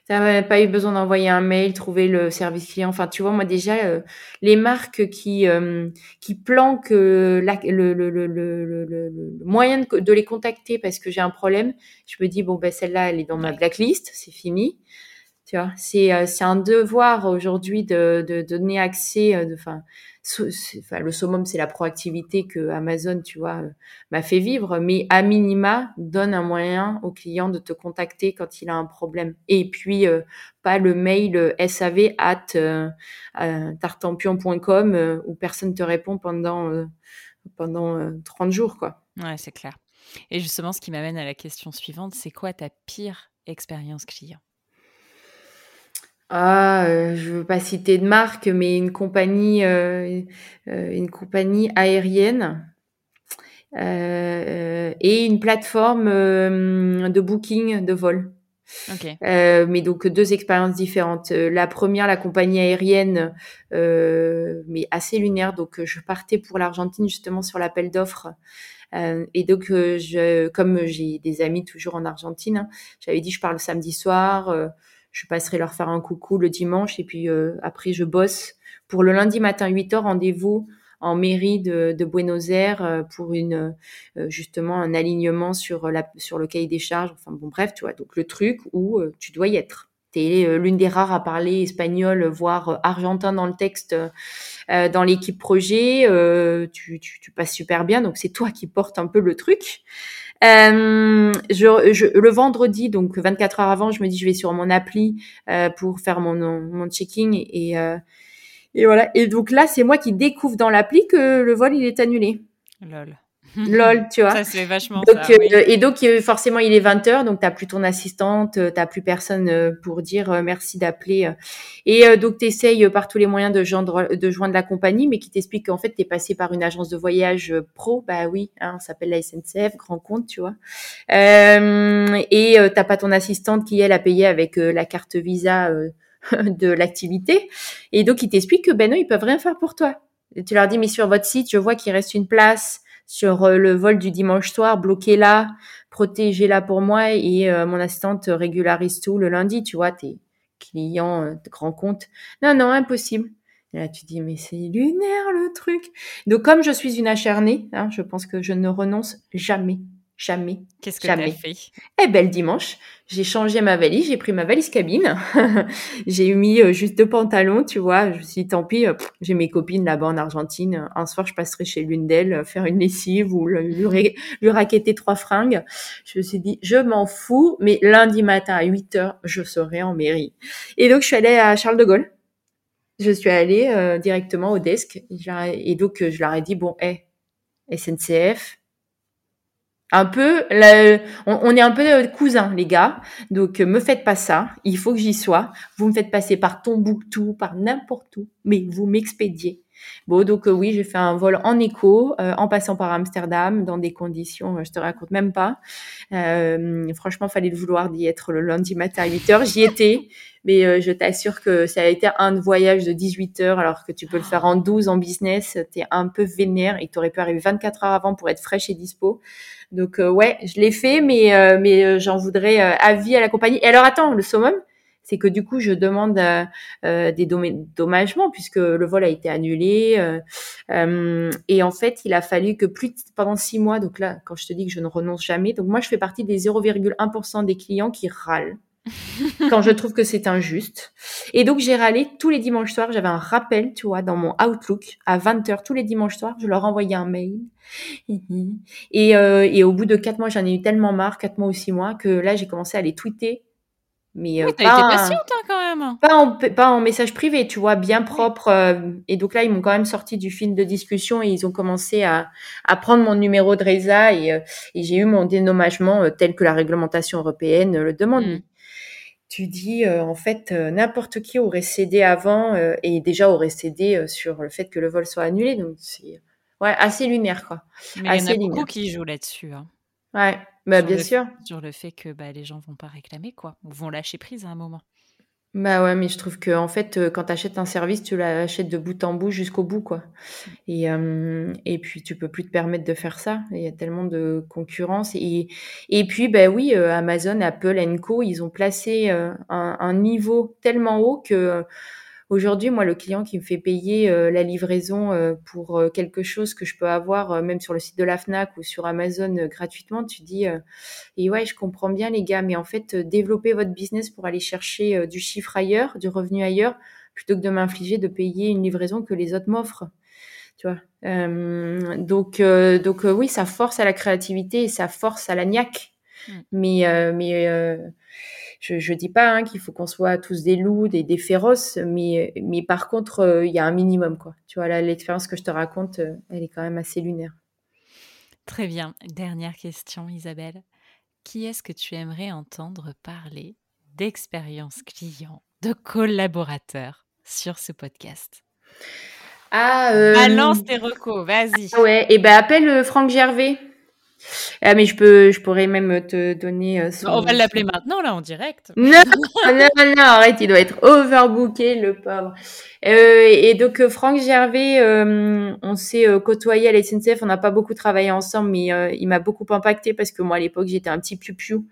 T'as pas eu besoin d'envoyer un mail, trouver le service client. Enfin, tu vois, moi déjà, euh, les marques qui euh, qui planquent euh, la- le, le, le, le, moyen de, de les contacter parce que j'ai un problème, je me dis bon ben celle-là, elle est dans ma blacklist, c'est fini. Tu vois, c'est euh, c'est un devoir aujourd'hui de, de, donner accès. de- Enfin, enfin, le summum, c'est la proactivité que Amazon, tu vois, euh, m'a fait vivre. Mais à minima, donne un moyen au client de te contacter quand il a un problème. Et puis euh, pas le mail euh, sav at euh, tartampion.com où personne te répond pendant pendant euh, 30 jours, quoi. Ouais, c'est clair. Et justement, ce qui m'amène à la question suivante, c'est quoi ta pire expérience client? Ah, euh, je veux pas citer de marque, mais une compagnie, euh, euh, une compagnie aérienne euh, et une plateforme euh, de booking de vol. Ok. Euh, mais donc deux expériences différentes. La première, la compagnie aérienne, euh, mais assez lunaire. Donc je partais pour l'Argentine justement sur l'appel d'offres. Euh, et donc je, comme j'ai des amis toujours en Argentine, hein, j'avais dit je pars le samedi soir, euh, je passerai leur faire un coucou le dimanche et puis euh, après je bosse pour le lundi matin 8h rendez-vous en mairie de, de Buenos Aires euh, pour une euh, justement un alignement sur la sur le cahier des charges. Enfin bon bref, tu vois. Donc le truc où tu dois y être. T'es euh, l'une des rares à parler espagnol, voire euh, argentin dans le texte, euh, dans l'équipe projet. euh, tu, passes super bien, donc c'est toi qui portes un peu le truc. Euh, je, le vendredi, donc 24 heures avant, je me dis je vais sur mon appli euh, pour faire mon, mon checking et, euh, et voilà. Et donc là, c'est moi qui découvre dans l'appli que le vol il est annulé. Lol. Lol, tu vois. Ça, c'est vachement Donc, ça. euh. Et donc, euh, forcément, il est 20h, donc t'as plus ton assistante, euh, t'as plus personne pour dire merci d'appeler. Et donc, t'essayes par tous les moyens de joindre, de joindre la compagnie, mais qui t'explique qu'en fait, t'es passé par une agence de voyage pro. Bah oui, hein, ça s'appelle la SNCF, grand compte, tu vois. Euh, et t'as pas ton assistante qui, elle, a payé avec la carte Visa de l'activité. Et donc, ils t'expliquent que, ben non, ils peuvent rien faire pour toi. Et tu leur dis, mais sur votre site, je vois qu'il reste une place sur euh, le vol du dimanche soir, bloquez-la, protégez-la pour moi et euh, mon assistante régularise tout le lundi, tu vois, tes clients, euh, grands comptes. Non, non, impossible. Et là, tu dis, mais c'est lunaire le truc. Donc, comme je suis une acharnée, hein, je pense que je ne renonce jamais Jamais. Qu'est-ce que tu as fait? Eh ben, le dimanche, j'ai changé ma valise, j'ai pris ma valise cabine. j'ai mis euh, juste deux pantalons, tu vois. Je me suis dit, tant pis, euh, j'ai mes copines là-bas en Argentine. Un soir, je passerai chez l'une d'elles euh, faire une lessive ou lui, lui raqueter trois fringues. Je me suis dit, je m'en fous, mais lundi matin à 8 heures, je serai en mairie. Et donc, je suis allée à Charles de Gaulle. Je suis allée directement au desk. Et donc, je leur ai dit, bon, hé, SNCF, un peu, on, est un peu cousins, les gars. Donc, me faites pas ça. Il faut que j'y sois. Vous me faites passer par Tombouctou, par n'importe où, mais vous m'expédiez. Bon, donc euh, oui, j'ai fait un vol en écho, euh, en passant par Amsterdam, dans des conditions, euh, je te raconte même pas. franchement, fallait le vouloir d'y être le lundi matin à 8 heures. J'y étais, mais je t'assure que ça a été un voyage de 18 heures, alors que tu peux le faire en 12 en business. T'es un peu vénère et t'aurais pu arriver 24 heures avant pour être fraîche et dispo. Donc euh, ouais, je l'ai fait, mais euh, mais euh, j'en voudrais avis à la compagnie. Et alors attends, le summum, c'est que du coup je demande des dommagements puisque le vol a été annulé et en fait il a fallu que plus pendant six mois. Donc là, quand je te dis que je ne renonce jamais, donc moi je fais partie des 0,1% des clients qui râlent quand je trouve que c'est injuste. Et donc, j'ai râlé tous les dimanches soirs. J'avais un rappel, tu vois, dans mon Outlook à 20h tous les dimanches soirs. Je leur envoyais un mail. Et, euh, et au bout de quatre mois, j'en ai eu tellement marre, quatre mois ou six mois, que là, j'ai commencé à les tweeter. Mais euh, oui, pas, été patiente hein, quand même. Pas en, pas en message privé, tu vois, bien propre. Euh, et donc là, ils m'ont quand même sorti du film de discussion et ils ont commencé à, à prendre mon numéro de RESA et, euh, et j'ai eu mon dénommagement tel que la réglementation européenne le demande. Hmm tu dis euh, en fait euh, n'importe qui aurait cédé avant euh, et déjà aurait cédé sur le fait que le vol soit annulé donc c'est ouais assez lunaire quoi. Mais il y en a beaucoup qui jouent là-dessus. Hein. Ouais, bah, bien sûr. Sur le fait que bah, les gens vont pas réclamer quoi, ou vont lâcher prise à un moment. Bah ouais, mais je trouve que en fait, quand tu achètes un service, tu l'achètes de bout en bout jusqu'au bout, quoi. Et, euh, et puis tu peux plus te permettre de faire ça. Il y a tellement de concurrence. Et, et puis, bah oui, Amazon, Apple, Co, ils ont placé un, un, niveau tellement haut que Aujourd'hui, moi, le client qui me fait payer euh, la livraison euh, pour euh, quelque chose que je peux avoir même sur le site de la Fnac ou sur Amazon gratuitement, tu dis et ouais, je comprends bien les gars, mais en fait, développez votre business pour aller chercher du chiffre ailleurs, du revenu ailleurs, plutôt que de m'infliger de payer une livraison que les autres m'offrent. Tu vois. donc, donc oui, ça force à la créativité et ça force à la niaque. Mmh. Mais, mais je, je dis pas hein, qu'il faut qu'on soit tous des loups, des, des féroces, mais, mais par contre, euh, il y a un minimum, quoi. Tu vois, là, l'expérience que je te raconte, euh, elle est quand même assez lunaire. Très bien. Dernière question, Isabelle. Qui est-ce que tu aimerais entendre parler d'expérience client, de collaborateur sur ce podcast? Ah, euh... Balance tes recos, vas-y. Ah ouais, et eh ben appelle euh, Franck Gervais. Ah, mais je peux, je pourrais même te donner euh, On va l'appeler maintenant, là, en direct. Non, non, non, arrête, il doit être overbooké, le pauvre. Euh, et donc, euh, Franck Gervais, euh, on s'est côtoyé à la SNCF, on n'a pas beaucoup travaillé ensemble, mais il m'a beaucoup impacté parce que moi, à l'époque, j'étais un petit piou-piou.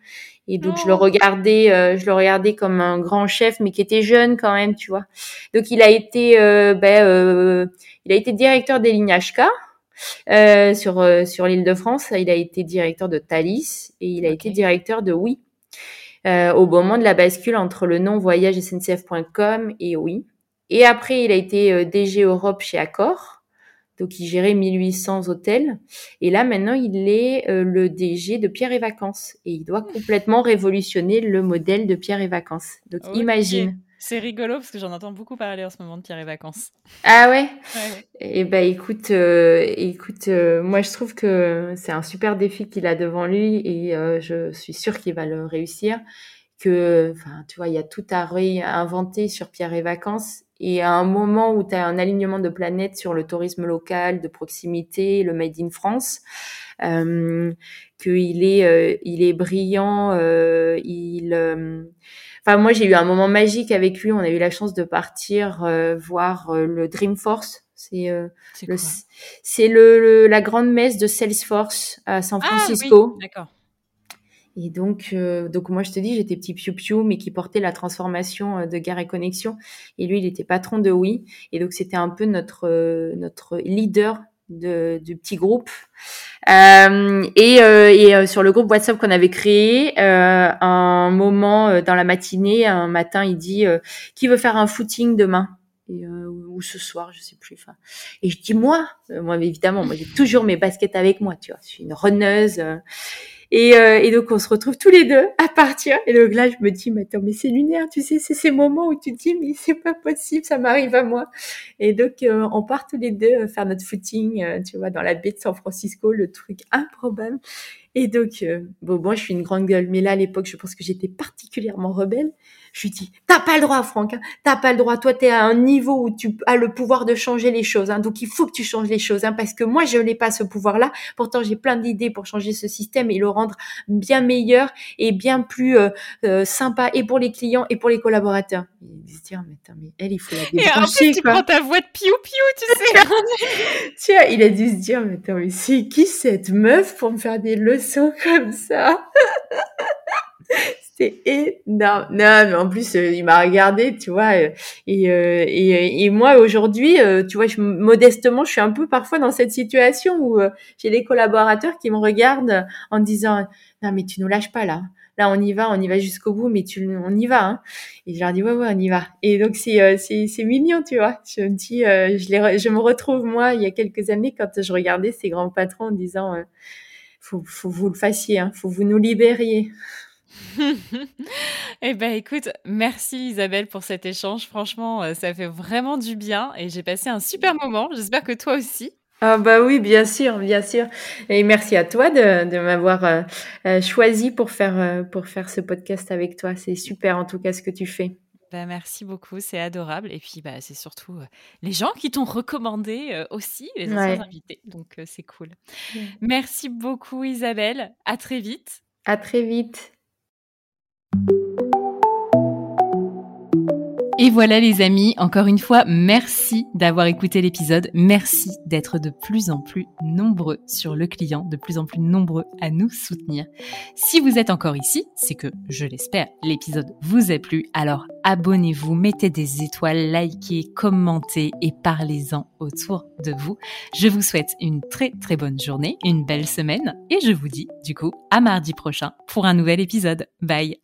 Et donc, je le oh. regardais, je le regardais comme un grand chef, mais qui était jeune quand même, tu vois. Donc, il a été, ben, il a été directeur des lignes HK. Euh, sur euh, sur l'île de France. Il a été directeur de Thalys et il a été directeur de Oui. Euh, au moment de la bascule entre le nom voyage SNCF.com et Oui. Et après, il a été DG Europe chez Accor. Donc, il gérait 1800 hôtels. Et là, maintenant, il est le DG de Pierre et Vacances. Et il doit complètement révolutionner le modèle de Pierre et Vacances. Donc, imagine. C'est rigolo parce que j'en entends beaucoup parler en ce moment de Pierre et Vacances. Ah ouais, Et eh ben écoute, euh, écoute, euh, moi je trouve que c'est un super défi qu'il a devant lui et euh, je suis sûre qu'il va le réussir. Que, enfin, tu vois, il y a tout à réinventer sur Pierre et Vacances. Et à un moment où tu as un alignement de planètes sur le tourisme local, de proximité, le Made in France, qu'il est, il est brillant, il Enfin, moi, j'ai eu un moment magique avec lui. On a eu la chance de partir euh, voir euh, le Dreamforce. C'est euh, le, c'est le, la grande messe de Salesforce à San ah Francisco. Ah, oui, d'accord. Et donc, euh, donc moi, je te dis, j'étais petit piou-piou, mais qui portait la transformation euh, de Gare et Connexion. Et lui, il était patron de Oui. Et donc, c'était un peu notre, euh, notre leader de, du petit groupe. Euh, et, et sur le groupe WhatsApp qu'on avait créé, un moment dans la matinée, un matin, il dit qui veut faire un footing demain? Et, ou ce soir, je sais plus. Enfin, et je dis moi, moi évidemment, moi j'ai toujours mes baskets avec moi, tu vois. Je suis une runneuse. Et, euh, et, donc on se retrouve tous les deux à partir. Et donc là, je me dis, mais attends, mais c'est lunaire, tu sais, c'est ces moments où tu te dis, mais c'est pas possible, ça m'arrive à moi. Et donc euh, on part tous les deux euh, faire notre footing, tu vois, dans la baie de San Francisco, le truc improbable. Et donc, bon, moi, je suis une grande gueule, mais là, à l'époque, je pense que j'étais particulièrement rebelle. Je lui dis, t'as pas le droit, Franck, hein, t'as pas le droit. Toi, t'es à un niveau où tu as le pouvoir de changer les choses. Hein, donc, il faut que tu changes les choses, hein, parce que moi, je n'ai pas ce pouvoir-là. Pourtant, j'ai plein d'idées pour changer ce système et le rendre bien meilleur et bien plus euh, euh, sympa et pour les clients et pour les collaborateurs. Il se dit, mais, attends, mais elle, il faut la débrancher. Et en plus, tu prends ta voix de piou-piou, tu sais. Tiens, il a dû se dire, mais attends, mais c'est qui cette meuf pour me faire des leçons comme ça C'était énorme. Non, mais en plus, euh, il m'a regardé, tu vois. Euh, et, euh, et, et, moi, aujourd'hui, tu vois, je, modestement, je suis un peu parfois dans cette situation où j'ai des collaborateurs qui me regardent en disant, non, mais tu nous lâches pas là. Là, on y va, on y va jusqu'au bout, mais tu, on y va. Hein. Et je leur dis, ouais, ouais, on y va. Et donc, c'est, c'est, c'est mignon, tu vois. Je me dis, je, les, je me retrouve, moi, il y a quelques années, quand je regardais ces grands patrons en disant, faut, faut vous le fassiez, hein, faut vous nous libériez. eh ben écoute, merci Isabelle pour cet échange. Franchement, euh, ça fait vraiment du bien et j'ai passé un super moment. J'espère que toi aussi. Ah bah oui, bien sûr, bien sûr. Et merci à toi de, de m'avoir euh, euh, choisi pour faire, pour faire ce podcast avec toi. C'est super en tout cas ce que tu fais. Ben merci beaucoup, c'est adorable. Et puis, bah, c'est surtout les gens qui t'ont recommandé aussi, les anciens invités. Donc, c'est cool. Merci beaucoup, Isabelle. À très vite. À très vite. Et voilà les amis, encore une fois, merci d'avoir écouté l'épisode. Merci d'être de plus en plus nombreux sur le client, de plus en plus nombreux à nous soutenir. Si vous êtes encore ici, c'est que, je l'espère, l'épisode vous a plu. Alors abonnez-vous, mettez des étoiles, likez, commentez et parlez-en autour de vous. Je vous souhaite une très très bonne journée, une belle semaine et je vous dis du coup à mardi prochain pour un nouvel épisode. Bye